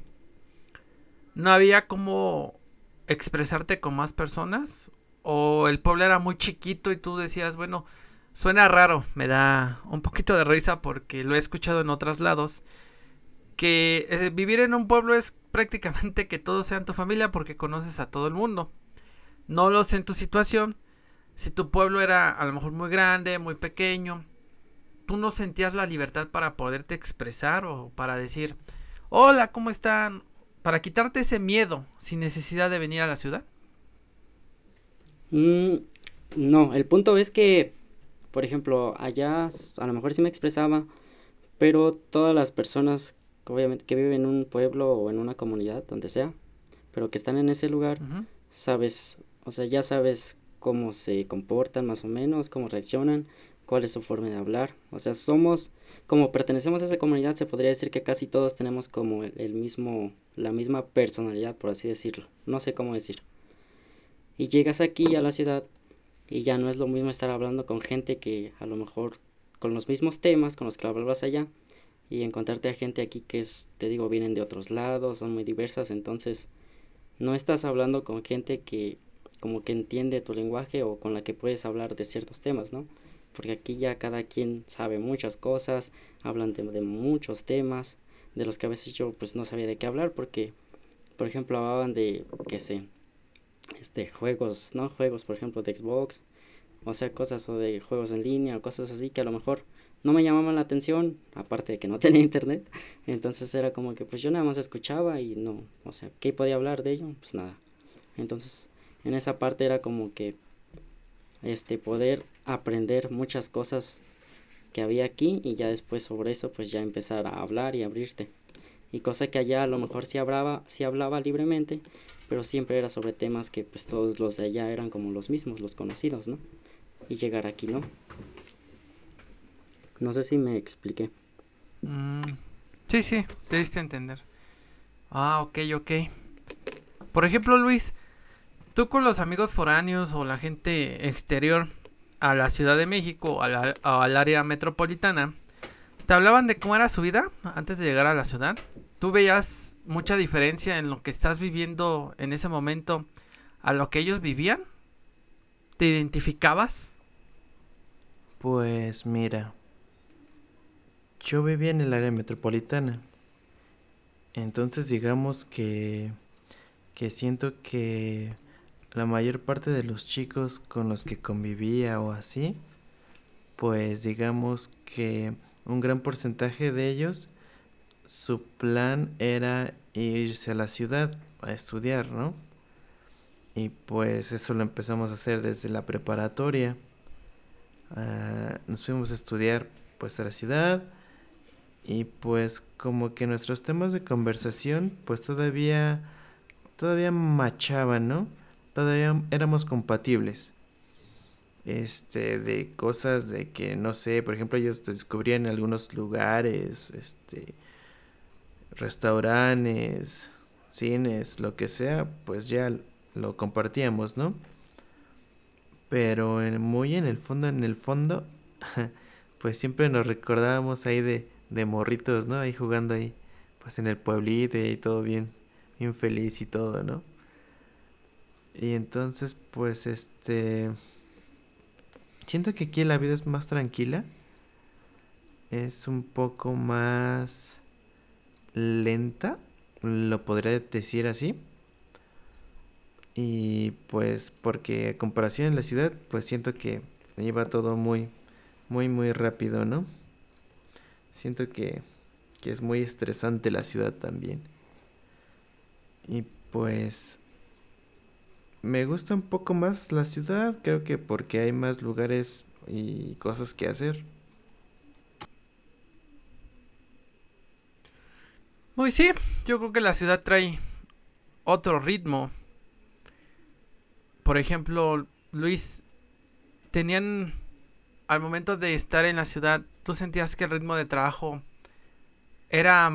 no había como expresarte con más personas o el pueblo era muy chiquito y tú decías, bueno, suena raro, me da un poquito de risa porque lo he escuchado en otros lados, que eh, vivir en un pueblo es prácticamente que todos sean tu familia porque conoces a todo el mundo. No lo sé en tu situación, si tu pueblo era a lo mejor muy grande, muy pequeño, tú no sentías la libertad para poderte expresar o para decir, hola, ¿cómo están? Para quitarte ese miedo sin necesidad de venir a la ciudad. Mm, no, el punto es que, por ejemplo, allá a lo mejor sí me expresaba, pero todas las personas, obviamente, que viven en un pueblo o en una comunidad, donde sea, pero que están en ese lugar, sabes, o sea, ya sabes cómo se comportan más o menos, cómo reaccionan, cuál es su forma de hablar. O sea, somos, como pertenecemos a esa comunidad, se podría decir que casi todos tenemos como el, mismo, la misma personalidad, por así decirlo. No sé cómo decir. Y llegas aquí a la ciudad y ya no es lo mismo estar hablando con gente que a lo mejor con los mismos temas con los que hablabas allá y encontrarte a gente aquí que es, te digo, vienen de otros lados, son muy diversas, entonces no estás hablando con gente que como que entiende tu lenguaje o con la que puedes hablar de ciertos temas, ¿no? Porque aquí ya cada quien sabe muchas cosas, hablan de, muchos temas, de los que a veces yo pues no sabía de qué hablar porque, por ejemplo, hablaban de, qué sé, este, juegos, ¿no? Juegos, por ejemplo, de Xbox, o sea, cosas o de juegos en línea o cosas así que a lo mejor no me llamaban la atención, aparte de que no tenía internet, entonces era como que pues yo nada más escuchaba y no, o sea, ¿qué podía hablar de ello? Pues nada. Entonces, en esa parte era como que este poder aprender muchas cosas que había aquí y ya después sobre eso pues ya empezar a hablar y abrirte. Y cosa que allá a lo mejor sí hablaba, sí hablaba libremente, pero siempre era sobre temas que pues todos los de allá eran como los mismos, los conocidos, ¿no? Y llegar aquí, ¿no? No sé si me expliqué. Mm, sí, sí, te diste a entender. Ah, ok, ok. Por ejemplo, Luis, tú con los amigos foráneos o la gente exterior a la Ciudad de México o al área metropolitana, ¿te hablaban de cómo era su vida antes de llegar a la ciudad? ¿Tú veías mucha diferencia en lo que estás viviendo en ese momento a lo que ellos vivían? ¿Te identificabas? Pues mira, yo vivía en el área metropolitana. Entonces digamos que, que siento que la mayor parte de los chicos con los que convivía o así, pues digamos que un gran porcentaje de ellos, su plan era irse a la ciudad a estudiar, ¿no? Y pues eso lo empezamos a hacer desde la preparatoria. Ah, nos fuimos a estudiar pues a la ciudad y pues como que nuestros temas de conversación pues todavía todavía machaban, ¿no? Todavía éramos compatibles. Este, de cosas de que no sé, por ejemplo, ellos descubrían algunos lugares, este restaurantes, cines, lo que sea, pues ya lo compartíamos, ¿no? Pero muy en el fondo, en el fondo, pues siempre nos recordábamos ahí de de morritos, ¿no? Ahí jugando ahí, pues en el pueblito y todo bien, bien feliz y todo, ¿no? Y entonces, pues este... Siento que aquí la vida es más tranquila. Es un poco más lenta, lo podría decir así. Y pues porque a comparación en la ciudad, pues siento que lleva todo muy, muy, muy rápido, ¿no? Siento que, que es muy estresante la ciudad también. Y pues me gusta un poco más la ciudad, creo que porque hay más lugares y cosas que hacer. Muy sí, yo creo que la ciudad trae otro ritmo. Por ejemplo, Luis, tenían al momento de estar en la ciudad, ¿tú sentías que el ritmo de trabajo era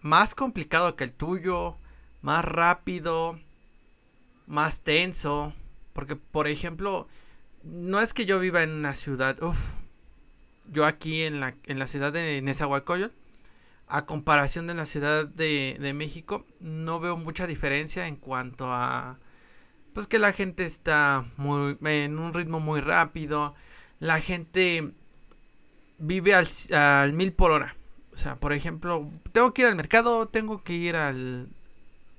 más complicado que el tuyo, más rápido, más tenso? Porque, por ejemplo, no es que yo viva en una ciudad, uff, yo aquí en la, en la ciudad de Nezahualcóyotl, a comparación de la ciudad de, de México, no veo mucha diferencia en cuanto a, pues que la gente está muy, en un ritmo muy rápido, la gente vive al, mil por hora. O sea, por ejemplo, tengo que ir al mercado, tengo que ir al,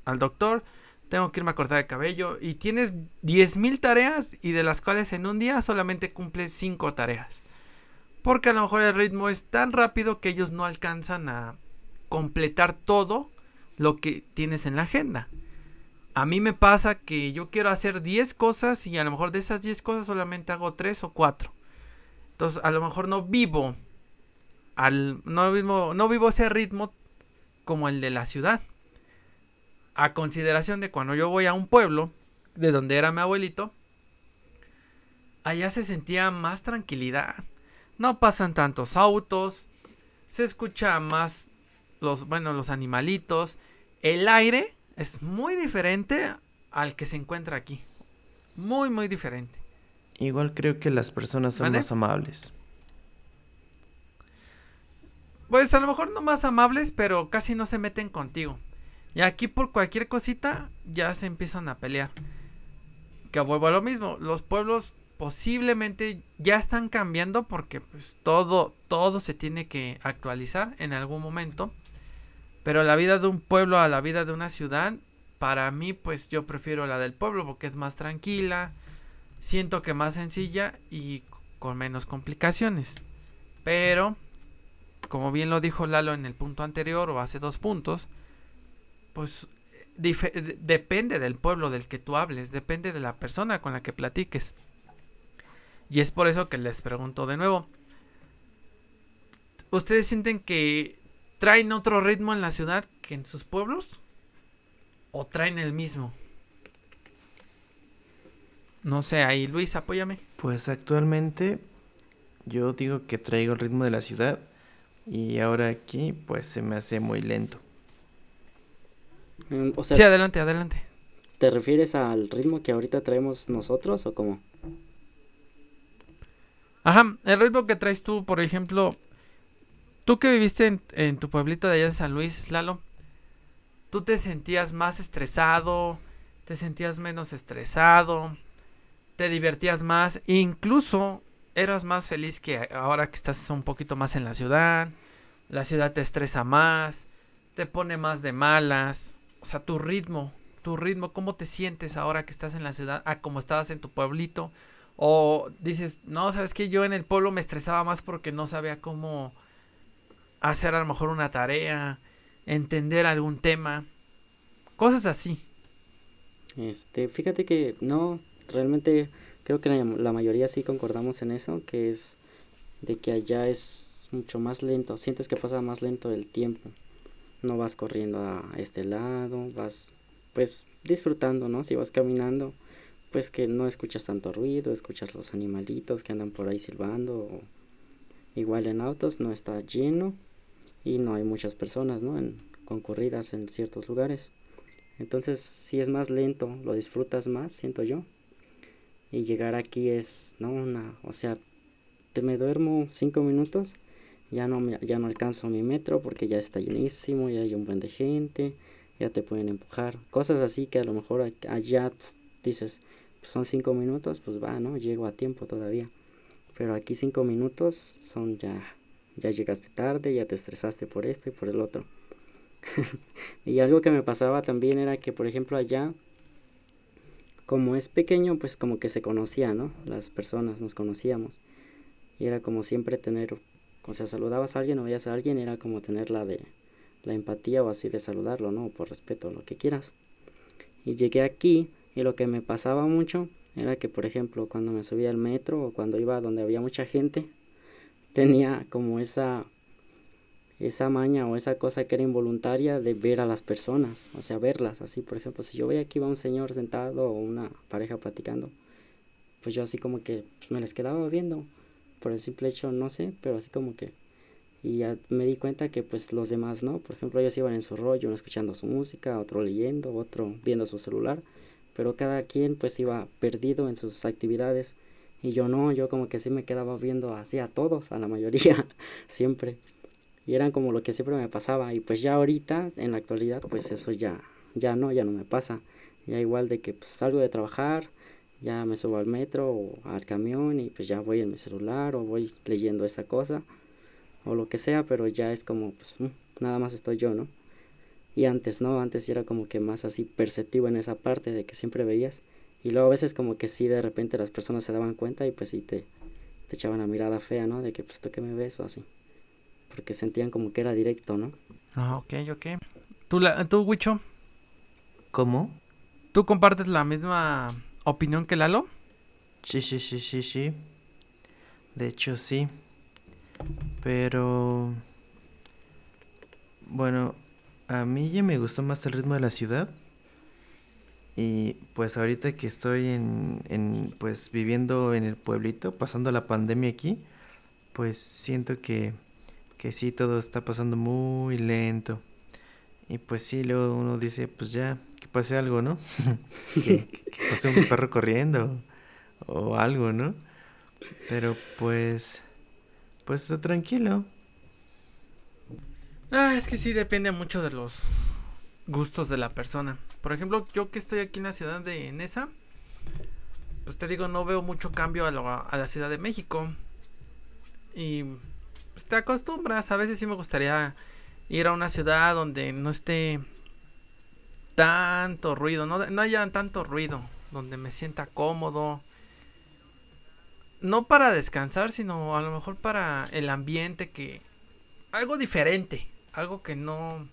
al doctor, tengo que irme a cortar el cabello y tienes 10.000 tareas y de las cuales en un día solamente cumples 5 tareas. Porque a lo mejor el ritmo es tan rápido que ellos no alcanzan a completar todo lo que tienes en la agenda. A mí me pasa que yo quiero hacer 10 cosas y a lo mejor de esas 10 cosas solamente hago 3 o 4. Entonces a lo mejor no vivo al no vivo, no vivo ese ritmo como el de la ciudad. A consideración de cuando yo voy a un pueblo de donde era mi abuelito, allá se sentía más tranquilidad. No pasan tantos autos, se escucha más los bueno, los animalitos, el aire es muy diferente al que se encuentra aquí. Muy muy diferente. Igual creo que las personas son más amables. Pues a lo mejor no más amables, pero casi no se meten contigo. Y aquí por cualquier cosita ya se empiezan a pelear. Que vuelvo a lo mismo, los pueblos posiblemente ya están cambiando porque pues todo todo se tiene que actualizar en algún momento. Pero la vida de un pueblo a la vida de una ciudad, para mí pues yo prefiero la del pueblo porque es más tranquila, siento que más sencilla y con menos complicaciones. Pero como bien lo dijo Lalo en el punto anterior o hace dos puntos, pues depende del pueblo del que tú hables, depende de la persona con la que platiques. Y es por eso que les pregunto de nuevo, ¿ustedes sienten que traen otro ritmo en la ciudad que en sus pueblos? ¿O traen el mismo? No sé, ahí Luis, apóyame. Pues actualmente yo digo que traigo el ritmo de la ciudad y ahora aquí, pues se me hace muy lento. Mm, sí, adelante, adelante. ¿Te refieres al ritmo que ahorita traemos nosotros o cómo? Ajá, el ritmo que traes tú, por ejemplo, tú que viviste en, en tu pueblito de allá en San Luis, Lalo, tú te sentías más estresado, te sentías menos estresado, te divertías más, incluso eras más feliz que ahora que estás un poquito más en la ciudad. La ciudad te estresa más, te pone más de malas. O sea, tu ritmo, tu ritmo, cómo te sientes ahora que estás en la ciudad, a como estabas en tu pueblito. O dices, no, sabes que yo en el pueblo me estresaba más porque no sabía cómo hacer a lo mejor una tarea, entender algún tema, cosas así. Este, fíjate que no, realmente creo que la, mayoría sí concordamos en eso, que es de que allá es mucho más lento, sientes que pasa más lento el tiempo, no vas corriendo a este lado, vas pues disfrutando, ¿no? Si vas caminando, pues que no escuchas tanto ruido, escuchas los animalitos que andan por ahí silbando, igual en autos no está lleno y no hay muchas personas, ¿no? En, concurridas en ciertos lugares. Entonces, si es más lento, lo disfrutas más, siento yo y llegar aquí es, no, una, o sea, te me duermo cinco minutos, ya no, ya no alcanzo mi metro porque ya está llenísimo, ya hay un buen de gente, ya te pueden empujar, cosas así que a lo mejor allá dices, pues son cinco minutos, pues va, ¿no? Llego a tiempo todavía, pero aquí cinco minutos son ya, ya llegaste tarde, ya te estresaste por esto y por el otro. y algo que me pasaba también era que, por ejemplo, allá como es pequeño, pues como que se conocía, ¿no? Las personas nos conocíamos. Y era como siempre tener, o sea, saludabas a alguien o veías a alguien, era como tener la de la empatía o así de saludarlo, ¿no? Por respeto, lo que quieras. Y llegué aquí y lo que me pasaba mucho era que, por ejemplo, cuando me subía al metro o cuando iba donde había mucha gente, tenía como esa esa maña o esa cosa que era involuntaria de ver a las personas, o sea, verlas así, por ejemplo, si yo veía aquí va un señor sentado o una pareja platicando, pues yo así como que me les quedaba viendo por el simple hecho, no sé, pero así como que y ya me di cuenta que pues los demás, ¿no? Por ejemplo, ellos iban en su rollo, uno escuchando su música, otro leyendo, otro viendo su celular, pero cada quien pues iba perdido en sus actividades y yo no, yo como que sí me quedaba viendo así a todos, a la mayoría, siempre. Y eran como lo que siempre me pasaba. Y pues ya ahorita, en la actualidad, pues eso ya, ya no, ya no me pasa. Ya igual de que pues, salgo de trabajar, ya me subo al metro o al camión y pues ya voy en mi celular o voy leyendo esta cosa o lo que sea, pero ya es como pues mm, nada más estoy yo, ¿no? Y antes, ¿no? Antes era como que más así perceptivo en esa parte de que siempre veías. Y luego a veces como que sí de repente las personas se daban cuenta y pues sí te, te echaban la mirada fea, ¿no? De que pues tú que me ves o así. Porque sentían como que era directo, ¿no? Ah, ok, ok. ¿Tú, la, tú Wicho? ¿Cómo? ¿Tú compartes la misma opinión que Lalo? Sí, sí, sí, sí, sí. De hecho, sí. Pero... Bueno, a mí ya me gustó más el ritmo de la ciudad. Y pues ahorita que estoy en, en pues viviendo en el pueblito, pasando la pandemia aquí, pues siento que, que sí, todo está pasando muy lento. Y pues sí, luego uno dice, pues ya, pase algo, ¿no? que, que pase un perro corriendo o algo, ¿no? Pero pues, pues está tranquilo. Ah, es que sí depende mucho de los gustos de la persona. Por ejemplo, yo que estoy aquí en la ciudad de Nesa, pues te digo, no veo mucho cambio a, lo- a la Ciudad de México. Y pues te acostumbras. A veces sí me gustaría ir a una ciudad donde no esté tanto ruido, no, no haya tanto ruido, donde me sienta cómodo. No para descansar, sino a lo mejor para el ambiente que... Algo diferente, algo que no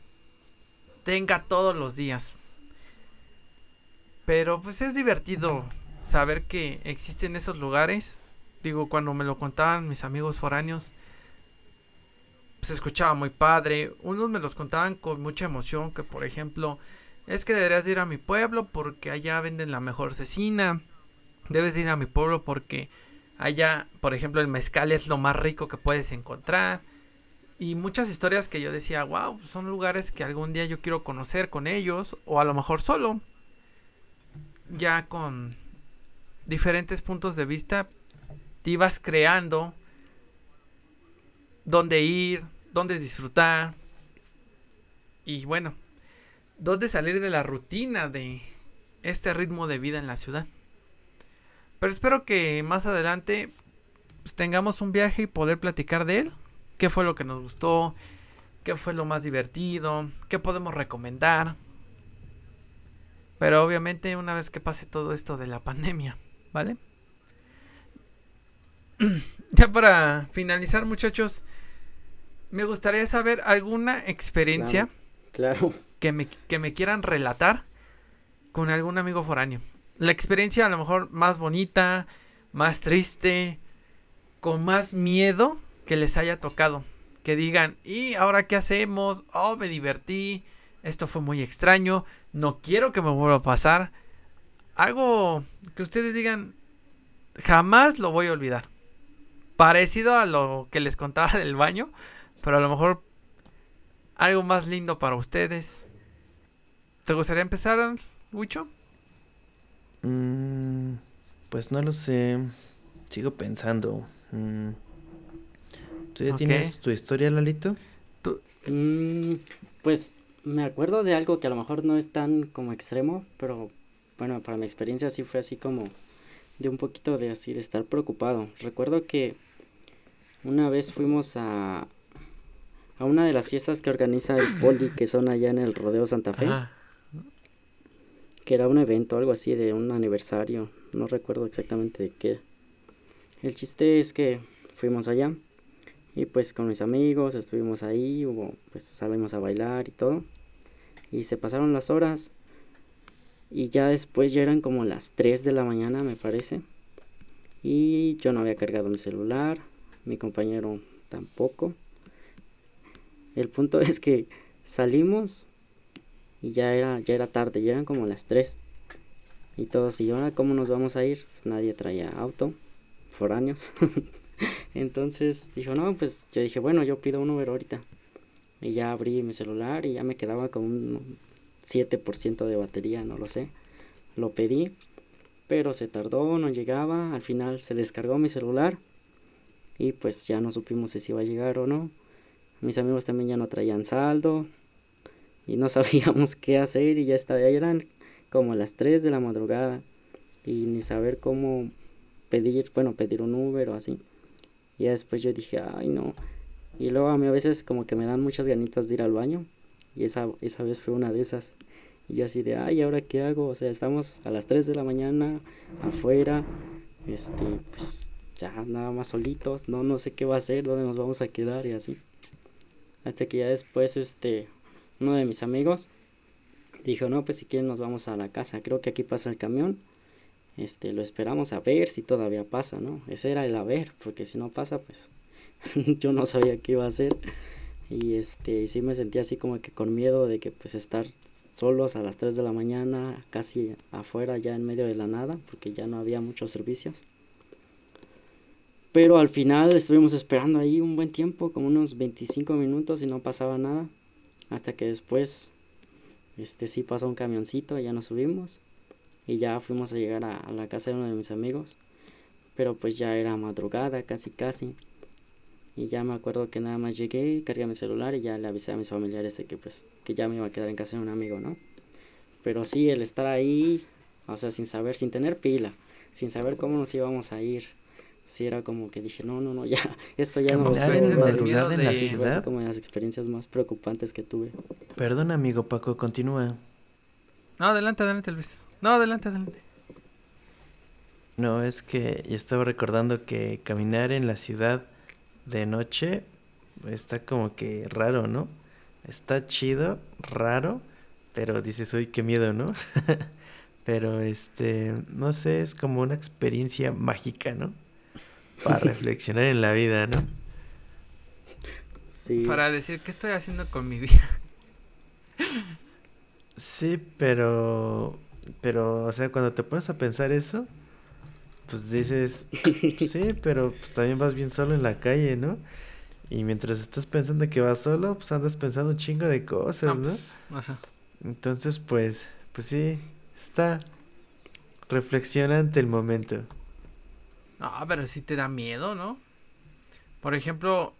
tenga todos los días. Pero pues es divertido saber que existen esos lugares. Digo, cuando me lo contaban mis amigos foráneos, se escuchaba muy padre. Unos me los contaban con mucha emoción, que por ejemplo, es que deberías ir a mi pueblo porque allá venden la mejor cecina. Debes ir a mi pueblo porque allá, por ejemplo, el mezcal es lo más rico que puedes encontrar. Y muchas historias que yo decía, wow, son lugares que algún día yo quiero conocer con ellos, o a lo mejor solo, ya con diferentes puntos de vista, te ibas creando dónde ir, dónde disfrutar, y bueno, dónde salir de la rutina de este ritmo de vida en la ciudad. Pero espero que más adelante pues, tengamos un viaje y poder platicar de él qué fue lo que nos gustó, qué fue lo más divertido, qué podemos recomendar. Pero obviamente una vez que pase todo esto de la pandemia, ¿vale? ya para finalizar muchachos, me gustaría saber alguna experiencia Claro. Que, me, que me quieran relatar con algún amigo foráneo. La experiencia a lo mejor más bonita, más triste, con más miedo que les haya tocado. Que digan, ¿y ahora qué hacemos? Oh, me divertí. Esto fue muy extraño. No quiero que me vuelva a pasar. Algo que ustedes digan, jamás lo voy a olvidar. Parecido a lo que les contaba del baño, pero a lo mejor algo más lindo para ustedes. ¿Te gustaría empezar, Wicho? Mm, pues no lo sé. Sigo pensando. Mm, ¿Tú ya tienes tu historia, Lalito? Mm, pues me acuerdo de algo que a lo mejor no es tan como extremo, pero bueno, para mi experiencia sí fue así como de un poquito de así de estar preocupado. Recuerdo que una vez fuimos a a una de las fiestas que organiza el Poli, que son allá en el Rodeo Santa Fe, Ajá. Era un evento, algo así de un aniversario, no recuerdo exactamente de qué. El chiste es que fuimos allá y pues con mis amigos estuvimos ahí, hubo, pues salimos a bailar y todo. Y se pasaron las horas y ya después ya eran como las 3 de la mañana me parece. Y yo no había cargado mi celular, mi compañero tampoco. El punto es que salimos y ya era, ya era tarde, ya eran como las 3. Y todos, ¿y ahora cómo nos vamos a ir? Nadie traía auto, foráneos. Entonces dijo, no, pues yo dije, bueno, yo pido un Uber ahorita. Y ya abrí mi celular y ya me quedaba con un 7% de batería, no lo sé. Lo pedí, pero se tardó, no llegaba. Al final se descargó mi celular y pues ya no supimos si iba a llegar o no. Mis amigos también ya no traían saldo y no sabíamos qué hacer y ya estaba, ya eran como las 3 de la madrugada y ni saber cómo pedir, bueno, pedir un Uber o así. Y después yo dije, ay no. Y luego a mí a veces como que me dan muchas ganitas de ir al baño. Y esa, esa vez fue una de esas. Y yo así de, ay, ¿ahora qué hago? O sea, estamos a las 3 de la mañana afuera, este, pues ya nada más solitos, no, no sé qué va a hacer, dónde nos vamos a quedar y así. Hasta que ya después, este, uno de mis amigos dijo, no, pues si quieren nos vamos a la casa, creo que aquí pasa el camión, este, lo esperamos a ver si todavía pasa, ¿no? Ese era el a ver, porque si no pasa, pues yo no sabía qué iba a hacer. Y este, sí me sentía así como que con miedo de que pues estar solos a las 3 de la mañana, casi afuera ya en medio de la nada, porque ya no había muchos servicios. Pero al final estuvimos esperando ahí un buen tiempo, como unos 25 minutos y no pasaba nada. Hasta que después, este sí pasó un camioncito, ya nos subimos. Y ya fuimos a llegar a, a la casa de uno de mis amigos. Pero pues ya era madrugada, casi casi. Y ya me acuerdo que nada más llegué, cargué mi celular y ya le avisé a mis familiares de que pues que ya me iba a quedar en casa de un amigo, ¿no? Pero sí, el estar ahí, o sea, sin saber, sin tener pila, sin saber cómo nos íbamos a ir, sí era como que dije, no, no, no, ya, esto ya no ¿Caminar en madrugada en la ciudad? como de las experiencias más preocupantes que tuve. Perdón, amigo Paco, continúa. No, adelante, adelante, Luis. No, adelante, adelante. No, es que yo estaba recordando que caminar en la ciudad de noche está como que raro, ¿no? Está chido, raro, pero dices, uy, qué miedo, ¿no? pero este, no sé, es como una experiencia mágica, ¿no? Para reflexionar en la vida, ¿no? Sí. Para decir, ¿qué estoy haciendo con mi vida? Sí, pero, pero, o sea, cuando te pones a pensar eso, pues dices, sí, pero pues también vas bien solo en la calle, ¿no? Y mientras estás pensando que vas solo, pues andas pensando un chingo de cosas, ¿no? Ajá. Entonces, pues, pues sí, está reflexionante el momento. No, pero sí te da miedo, ¿no? Por ejemplo,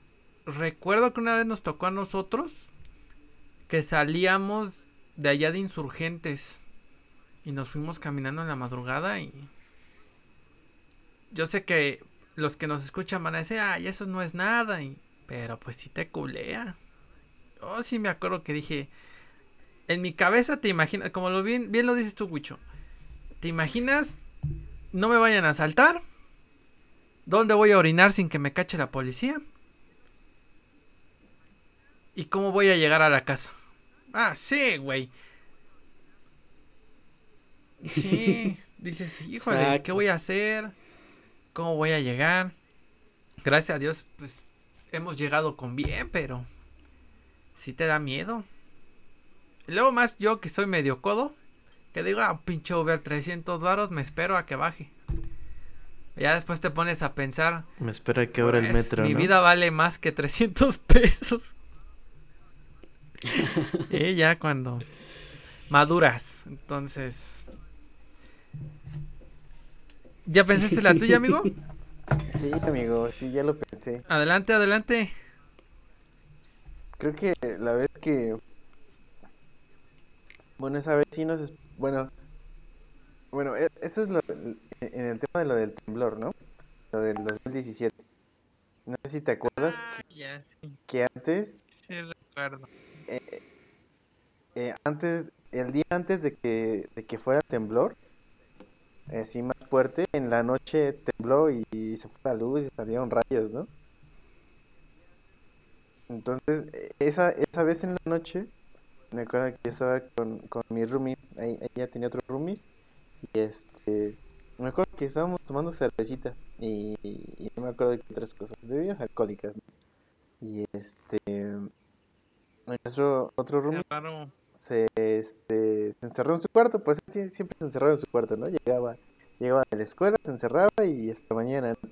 recuerdo que una vez nos tocó a nosotros que salíamos de allá de insurgentes y nos fuimos caminando en la madrugada y yo sé que los que nos escuchan van a decir, ay, eso no es nada, y... pero pues sí te culea. Oh, sí me acuerdo que dije, en mi cabeza te imaginas, como lo bien, bien lo dices tú, Wicho, te imaginas, no me vayan a asaltar, ¿dónde voy a orinar sin que me cache la policía? ¿Y cómo voy a llegar a la casa? Ah, sí, güey. Sí, dices, híjole, ¿qué Exacto. voy a hacer? ¿Cómo voy a llegar? Gracias a Dios, pues hemos llegado con bien, pero sí te da miedo. Y luego más yo que soy medio codo, que digo, ah, pinche Uber 300 varos, me espero a que baje. Ya después te pones a pensar, Me espera que abra el pues, metro, mi ¿no? vida vale más que 300 pesos. y ya cuando maduras, entonces... ¿Ya pensaste la tuya, amigo? Sí, amigo, sí, ya lo pensé. Adelante, adelante. Creo que la vez que... Bueno, esa vez sí nos... es- Bueno, bueno, e- eso es lo, en el tema de lo del temblor, ¿no? Lo del 2017. No sé si te acuerdas ya, sí, que antes, sí recuerdo. eh, eh, antes, el día antes de que, de que fuera temblor, eh, sí más fuerte, en la noche tembló y, y se fue la luz y salieron rayos, ¿no? Entonces, eh, esa, esa vez en la noche, me acuerdo que yo estaba con, con mi roomie, ahí, ella tenía otros roomies, y este, me acuerdo que estábamos tomando cervecita, y, y no me acuerdo de qué otras cosas, bebidas alcohólicas, ¿no? Y este, nuestro otro raro. se, este, se encerró en su cuarto, pues siempre se encerraba en su cuarto, ¿no? Llegaba, llegaba de la escuela, se encerraba y hasta mañana, ¿no?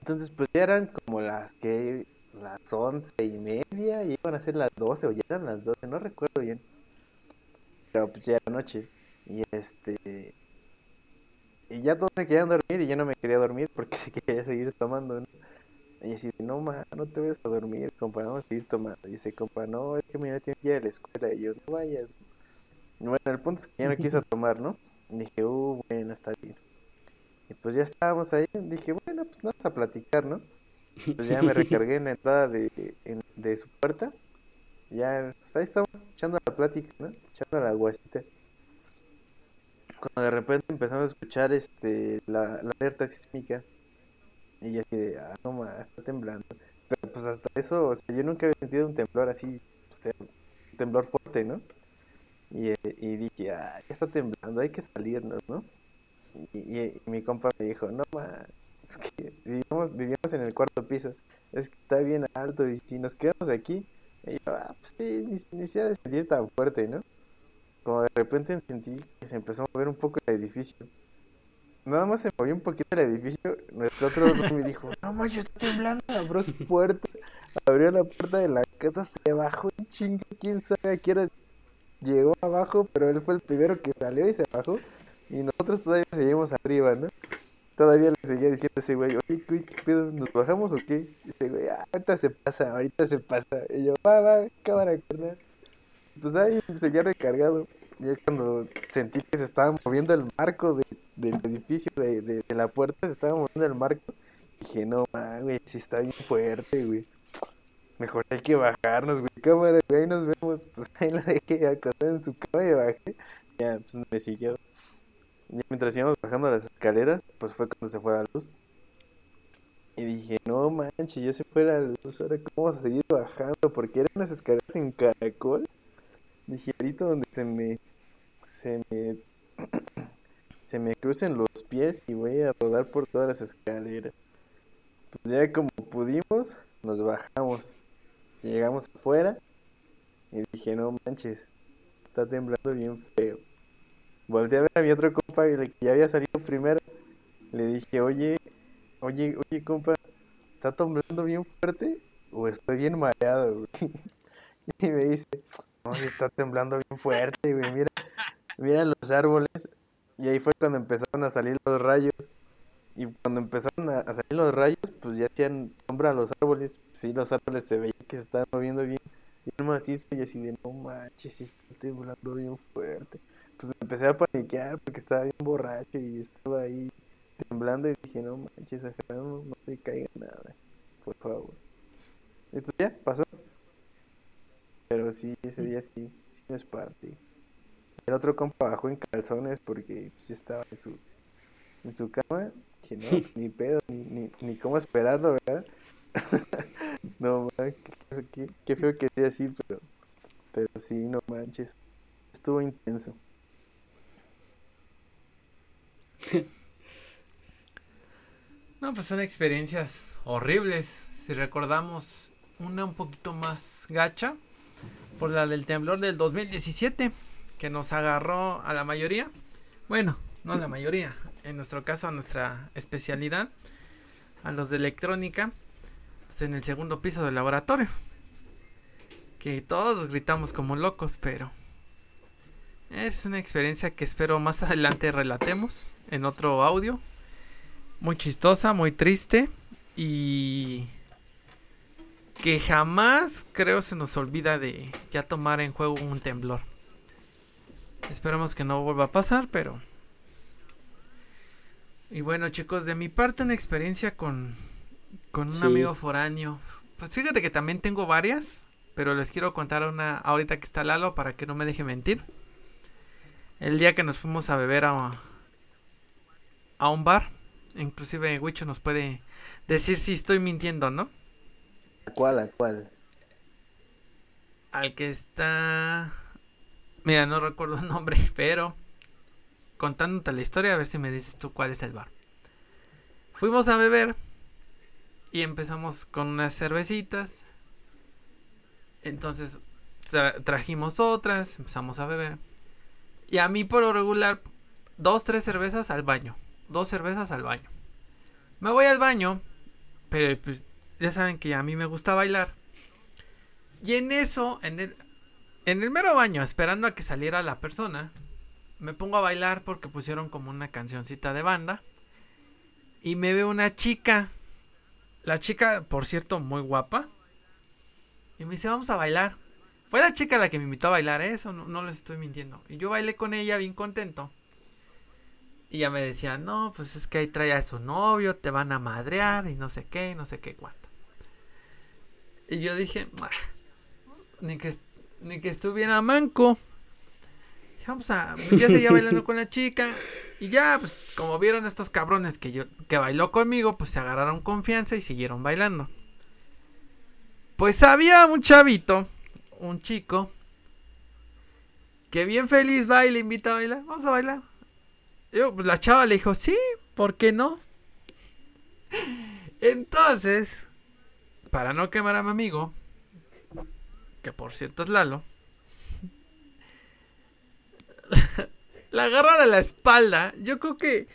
Entonces, pues ya eran como las que, las once y media, y iban a ser las doce, o ya eran las doce, no recuerdo bien. Pero pues ya era noche, y este, y ya todos se querían dormir, y yo no me quería dormir porque se quería seguir tomando, ¿no? Y así, no, ma, no te vayas a dormir, compa, vamos a seguir tomando. Y dice, compa, no, es que mira, tiene que ir a la escuela. Y yo, no vayas. Bueno, el punto es que ya no quiso tomar, ¿no? Y dije, uh, bueno, está bien. Y pues ya estábamos ahí. Dije, bueno, pues vamos a platicar, ¿no? Pues ya me recargué en la entrada de, en- de su puerta. Ya, pues ahí estamos echando la plática, ¿no? Echando la guasita. Cuando de repente empezamos a escuchar este la, alerta sísmica. Y así de, ah, no más, está temblando. Pero pues hasta eso, o sea, yo nunca había sentido un temblor así, un temblor fuerte, ¿no? Y, eh, y dije, ah, ya está temblando, hay que salirnos, ¿no? Y, mi compa me dijo, no más, es que vivíamos, vivíamos en el cuarto piso, es que está bien alto y si nos quedamos aquí, y yo, ah, pues sí, ni, ni se ha de sentir tan fuerte, ¿no? Como de repente sentí que se empezó a mover un poco el edificio. Nada más se movió un poquito el edificio, nuestro otro me dijo, no manches, está temblando, abrió su puerta, abrió la puerta de la casa, se bajó en chinga, quién sabe a qué hora llegó abajo, pero él fue el primero que salió y se bajó. Y nosotros todavía seguimos arriba, ¿no? Todavía le seguía diciendo a ese güey, oye, ¿qué pedo? ¿Nos bajamos o qué? Y ese güey, "Ah, ahorita se pasa, ahorita se pasa. Y yo, va, va, cámara, carnal. Pues ahí seguía recargado. Ya cuando sentí que se estaba moviendo el marco de, del edificio, de, de, de la puerta, se estaba moviendo el marco, dije, no, man, güey, sí está bien fuerte, güey. Mejor hay que bajarnos, güey. Cámara, güey, ahí nos vemos. Pues ahí la dejé acostada en su cama y bajé. Ya, pues me siguió. Ya mientras íbamos bajando las escaleras, pues fue cuando se fue la luz. Y dije, no manches, ya se fue la luz, ahora cómo vamos a seguir bajando, porque eran unas escaleras en caracol. Ahorita donde se me, se me, se me crucen los pies y voy a rodar por todas las escaleras. Pues ya como pudimos, nos bajamos. Llegamos afuera y dije, no manches, está temblando bien feo. Volté a ver a mi otro compa, el que ya había salido primero. Le dije, oye, oye, oye, compa, ¿está temblando bien fuerte? ¿O estoy bien mareado, güey? Y me dice, no, sí está temblando bien fuerte, güey, mira, mira los árboles. Y ahí fue cuando empezaron a salir los rayos. Y cuando empezaron a, salir los rayos, pues ya hacían sombra a los árboles. Sí, los árboles se veía que se estaban moviendo bien. Y macizo y así de, no manches, está temblando bien fuerte. Pues me empecé a paniquear porque estaba bien borracho y estaba ahí temblando y dije, no manches, no, no se caiga nada, por favor. Y pues ya, pasó. Pero sí, ese día sí, sí me esparté. El otro compa bajó en calzones porque pues, estaba en su, en su cama. Dije, no, pues, ni pedo, ni, ni, ni cómo esperarlo, ¿verdad? no, man, qué, qué, qué feo que sea así, pero, pero sí, no manches. Estuvo intenso. No, pues son experiencias horribles. Si recordamos una un poquito más gacha, por la del temblor del 2017, que nos agarró a la mayoría. Bueno, no a la mayoría, en nuestro caso a nuestra especialidad, a los de electrónica, pues en el segundo piso del laboratorio. Que todos gritamos como locos, pero es una experiencia que espero más adelante relatemos en otro audio. Muy chistosa, muy triste y que jamás creo se nos olvida de ya tomar en juego un temblor. Esperemos que no vuelva a pasar, pero... Y bueno chicos, de mi parte una experiencia con, con un Sí. amigo foráneo. Pues fíjate que también tengo varias, pero les quiero contar una ahorita que está Lalo para que no me deje mentir. El día que nos fuimos a beber a, a un bar, inclusive Wicho nos puede decir si estoy mintiendo, ¿no? ¿A cuál? ¿A cuál? al que está. Mira, no recuerdo el nombre, pero contándote la historia, a ver si me dices tú cuál es el bar. Fuimos a beber y empezamos con unas cervecitas. Entonces tra- trajimos otras, empezamos a beber. Y a mí por lo regular, dos, tres cervezas al baño. Dos cervezas al baño. Me voy al baño, pero pues ya saben que a mí me gusta bailar. Y en eso, en el, en el mero baño, esperando a que saliera la persona, me pongo a bailar porque pusieron como una cancioncita de banda. Y me ve una chica. La chica, por cierto, muy guapa. Y me dice, vamos a bailar. Fue la chica la que me invitó a bailar, ¿eh? eso no, no les estoy mintiendo. Y yo bailé con ella bien contento. Y ella me decía, no, pues es que ahí trae a su novio, te van a madrear y no sé qué, no sé qué cuánto. Y yo dije, "Ah, ni que, ni que estuviera manco. Vamos a, ya seguía bailando con la chica. Y ya, pues, como vieron estos cabrones que yo, que bailó conmigo, pues se agarraron confianza y siguieron bailando. Pues había un chavito, un chico, que bien feliz va y le invita a bailar. Vamos a bailar. Yo, pues la chava le dijo, sí, ¿por qué no? Entonces, para no quemar a mi amigo, que por cierto es Lalo, la agarra de la espalda. Yo creo que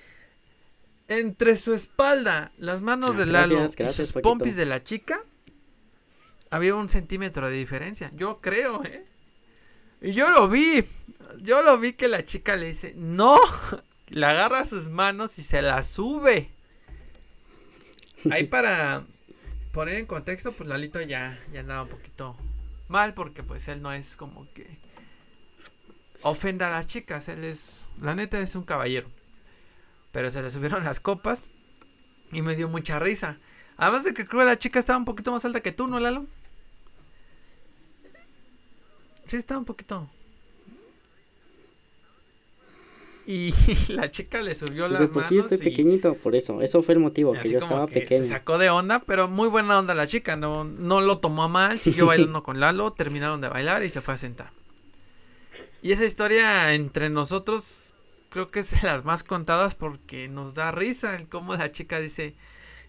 entre su espalda, las manos Ah, de Lalo gracias, y sus Paquito. pompis de la chica, había un centímetro de diferencia. Yo creo, ¿eh? Y yo lo vi. Yo lo vi que la chica le dice, no. Le agarra sus manos y se las sube. Ahí para poner en contexto, pues Lalito ya, ya andaba un poquito mal porque pues él no es como que ofenda a las chicas, él es, la neta es un caballero. Pero se le subieron las copas y me dio mucha risa. Además de que creo que la chica estaba un poquito más alta que tú, ¿no, Lalo? Sí, estaba un poquito. Y la chica le subió Sí, las pues sí, manos estoy y- pequeñito, por eso. Eso fue el motivo, que yo estaba que pequeño. Se sacó de onda, pero muy buena onda la chica. No, no lo tomó a mal, siguió bailando con Lalo, terminaron de bailar y se fue a sentar. Y esa historia entre nosotros creo que es de las más contadas porque nos da risa el cómo la chica dice,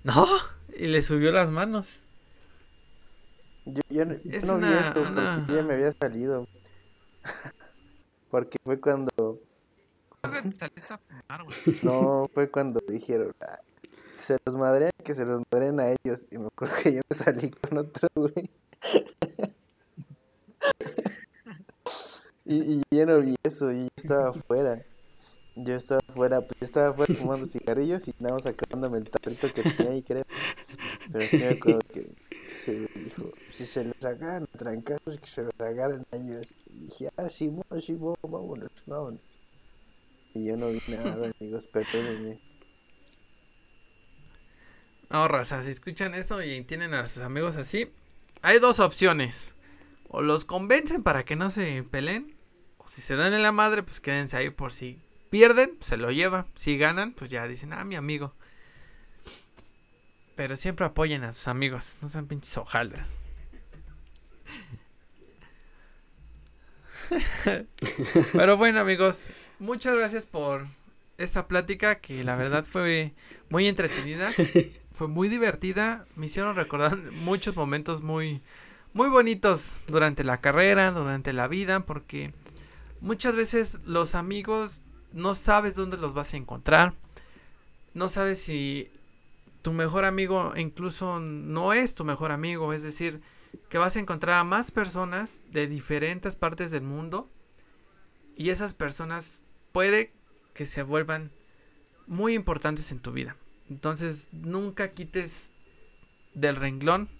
no, y le subió las manos. Yo, yo no, yo Es no vi una- esto porque una- ya me había salido. porque fue cuando, no, fue cuando dijeron, "Ah, se los madrean, que se los madren a ellos. Y me acuerdo que yo me salí con otro güey. y, y yo no vi eso, y yo estaba afuera. Yo estaba afuera, pues yo estaba afuera fumando cigarrillos y estábamos acabándome el tarrito que tenía ahí, creo. Pero sí me acuerdo que se dijo, si se los agarran a trancazos, que se los agarran a ellos. Y dije, ah, sí, sí, mo- vámonos, vámonos. Y yo no vi nada, amigos, perdónenme. No, raza, si escuchan eso y tienen a sus amigos así, hay dos opciones. O los convencen para que no se peleen, o si se dan en la madre, pues quédense ahí por si pierden, se lo lleva. Si ganan, pues ya dicen, ah, mi amigo. Pero siempre apoyen a sus amigos, no sean pinches hojaldras. Pero bueno, amigos, muchas gracias por esta plática que la verdad fue muy entretenida, fue muy divertida, me hicieron recordar muchos momentos muy muy bonitos durante la carrera, durante la vida, porque muchas veces los amigos no sabes dónde los vas a encontrar, no sabes si tu mejor amigo incluso no es tu mejor amigo, es decir, que vas a encontrar a más personas de diferentes partes del mundo y esas personas puede que se vuelvan muy importantes en tu vida. Entonces, nunca quites del renglón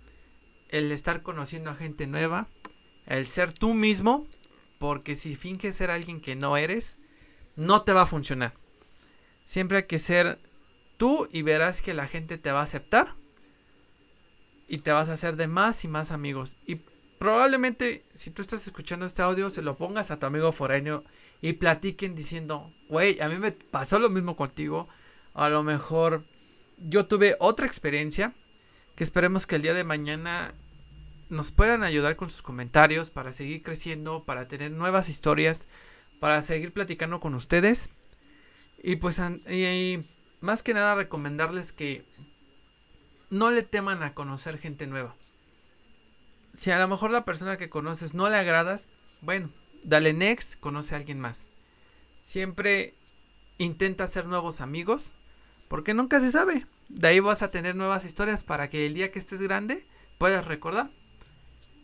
el estar conociendo a gente nueva, el ser tú mismo, porque si finges ser alguien que no eres, no te va a funcionar. Siempre hay que ser tú y verás que la gente te va a aceptar y te vas a hacer de más y más amigos. Y probablemente si tú estás escuchando este audio, se lo pongas a tu amigo foráneo y platiquen diciendo, güey, a mí me pasó lo mismo contigo. A lo mejor yo tuve otra experiencia que esperemos que el día de mañana nos puedan ayudar con sus comentarios para seguir creciendo, para tener nuevas historias, para seguir platicando con ustedes. Y pues y- y más que nada recomendarles que no le teman a conocer gente nueva. Si a lo mejor la persona que conoces no le agradas, bueno, dale next, conoce a alguien más. Siempre intenta hacer nuevos amigos, porque nunca se sabe. De ahí vas a tener nuevas historias para que el día que estés grande puedas recordar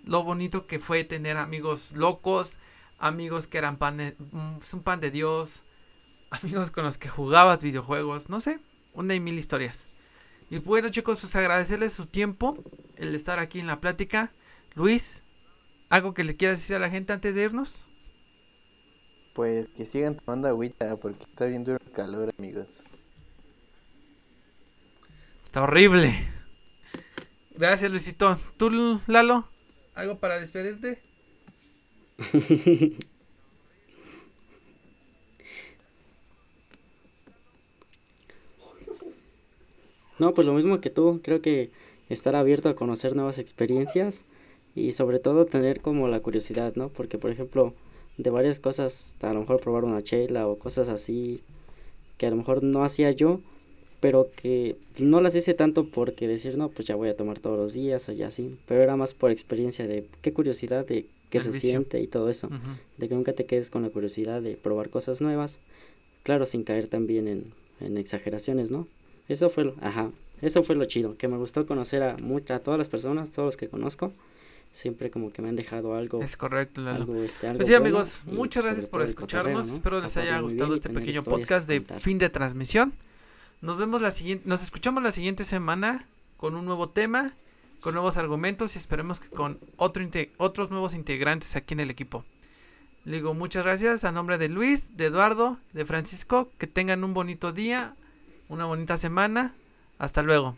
lo bonito que fue tener amigos locos, amigos que eran pan de, mm, un pan de Dios, amigos con los que jugabas videojuegos, no sé, una y mil historias. Y bueno chicos, pues agradecerles su tiempo, el estar aquí en la plática. Luis, ¿algo que le quieras decir a la gente antes de irnos? Pues que sigan tomando agüita porque está bien duro el calor, amigos. Está horrible. Gracias Luisito. ¿Tú, Lalo? ¿Algo para despedirte? No, pues lo mismo que tú, creo que estar abierto a conocer nuevas experiencias y sobre todo tener como la curiosidad, ¿no? Porque por ejemplo, de varias cosas, a lo mejor probar una chela o cosas así que a lo mejor no hacía yo, pero que no las hice tanto porque decir, no, pues ya voy a tomar todos los días o ya así, pero era más por experiencia de qué curiosidad de qué se siente y todo eso, de que nunca te quedes con la curiosidad de probar cosas nuevas, claro, sin caer también en, en exageraciones, ¿no? Eso fue lo, ajá, eso fue lo chido, que me gustó conocer a muchas, a todas las personas, todos los que conozco, siempre como que me han dejado algo. Es correcto, Algo, este, algo pues sí, amigos, muchas gracias por escucharnos. Espero les haya gustado este pequeño podcast de fin de transmisión. Nos vemos la siguiente, nos escuchamos la siguiente semana con un nuevo tema, con nuevos argumentos y esperemos que con otro otros nuevos integrantes aquí en el equipo. Le digo muchas gracias a nombre de Luis, de Eduardo, de Francisco, que tengan un bonito día, una bonita semana. Hasta luego.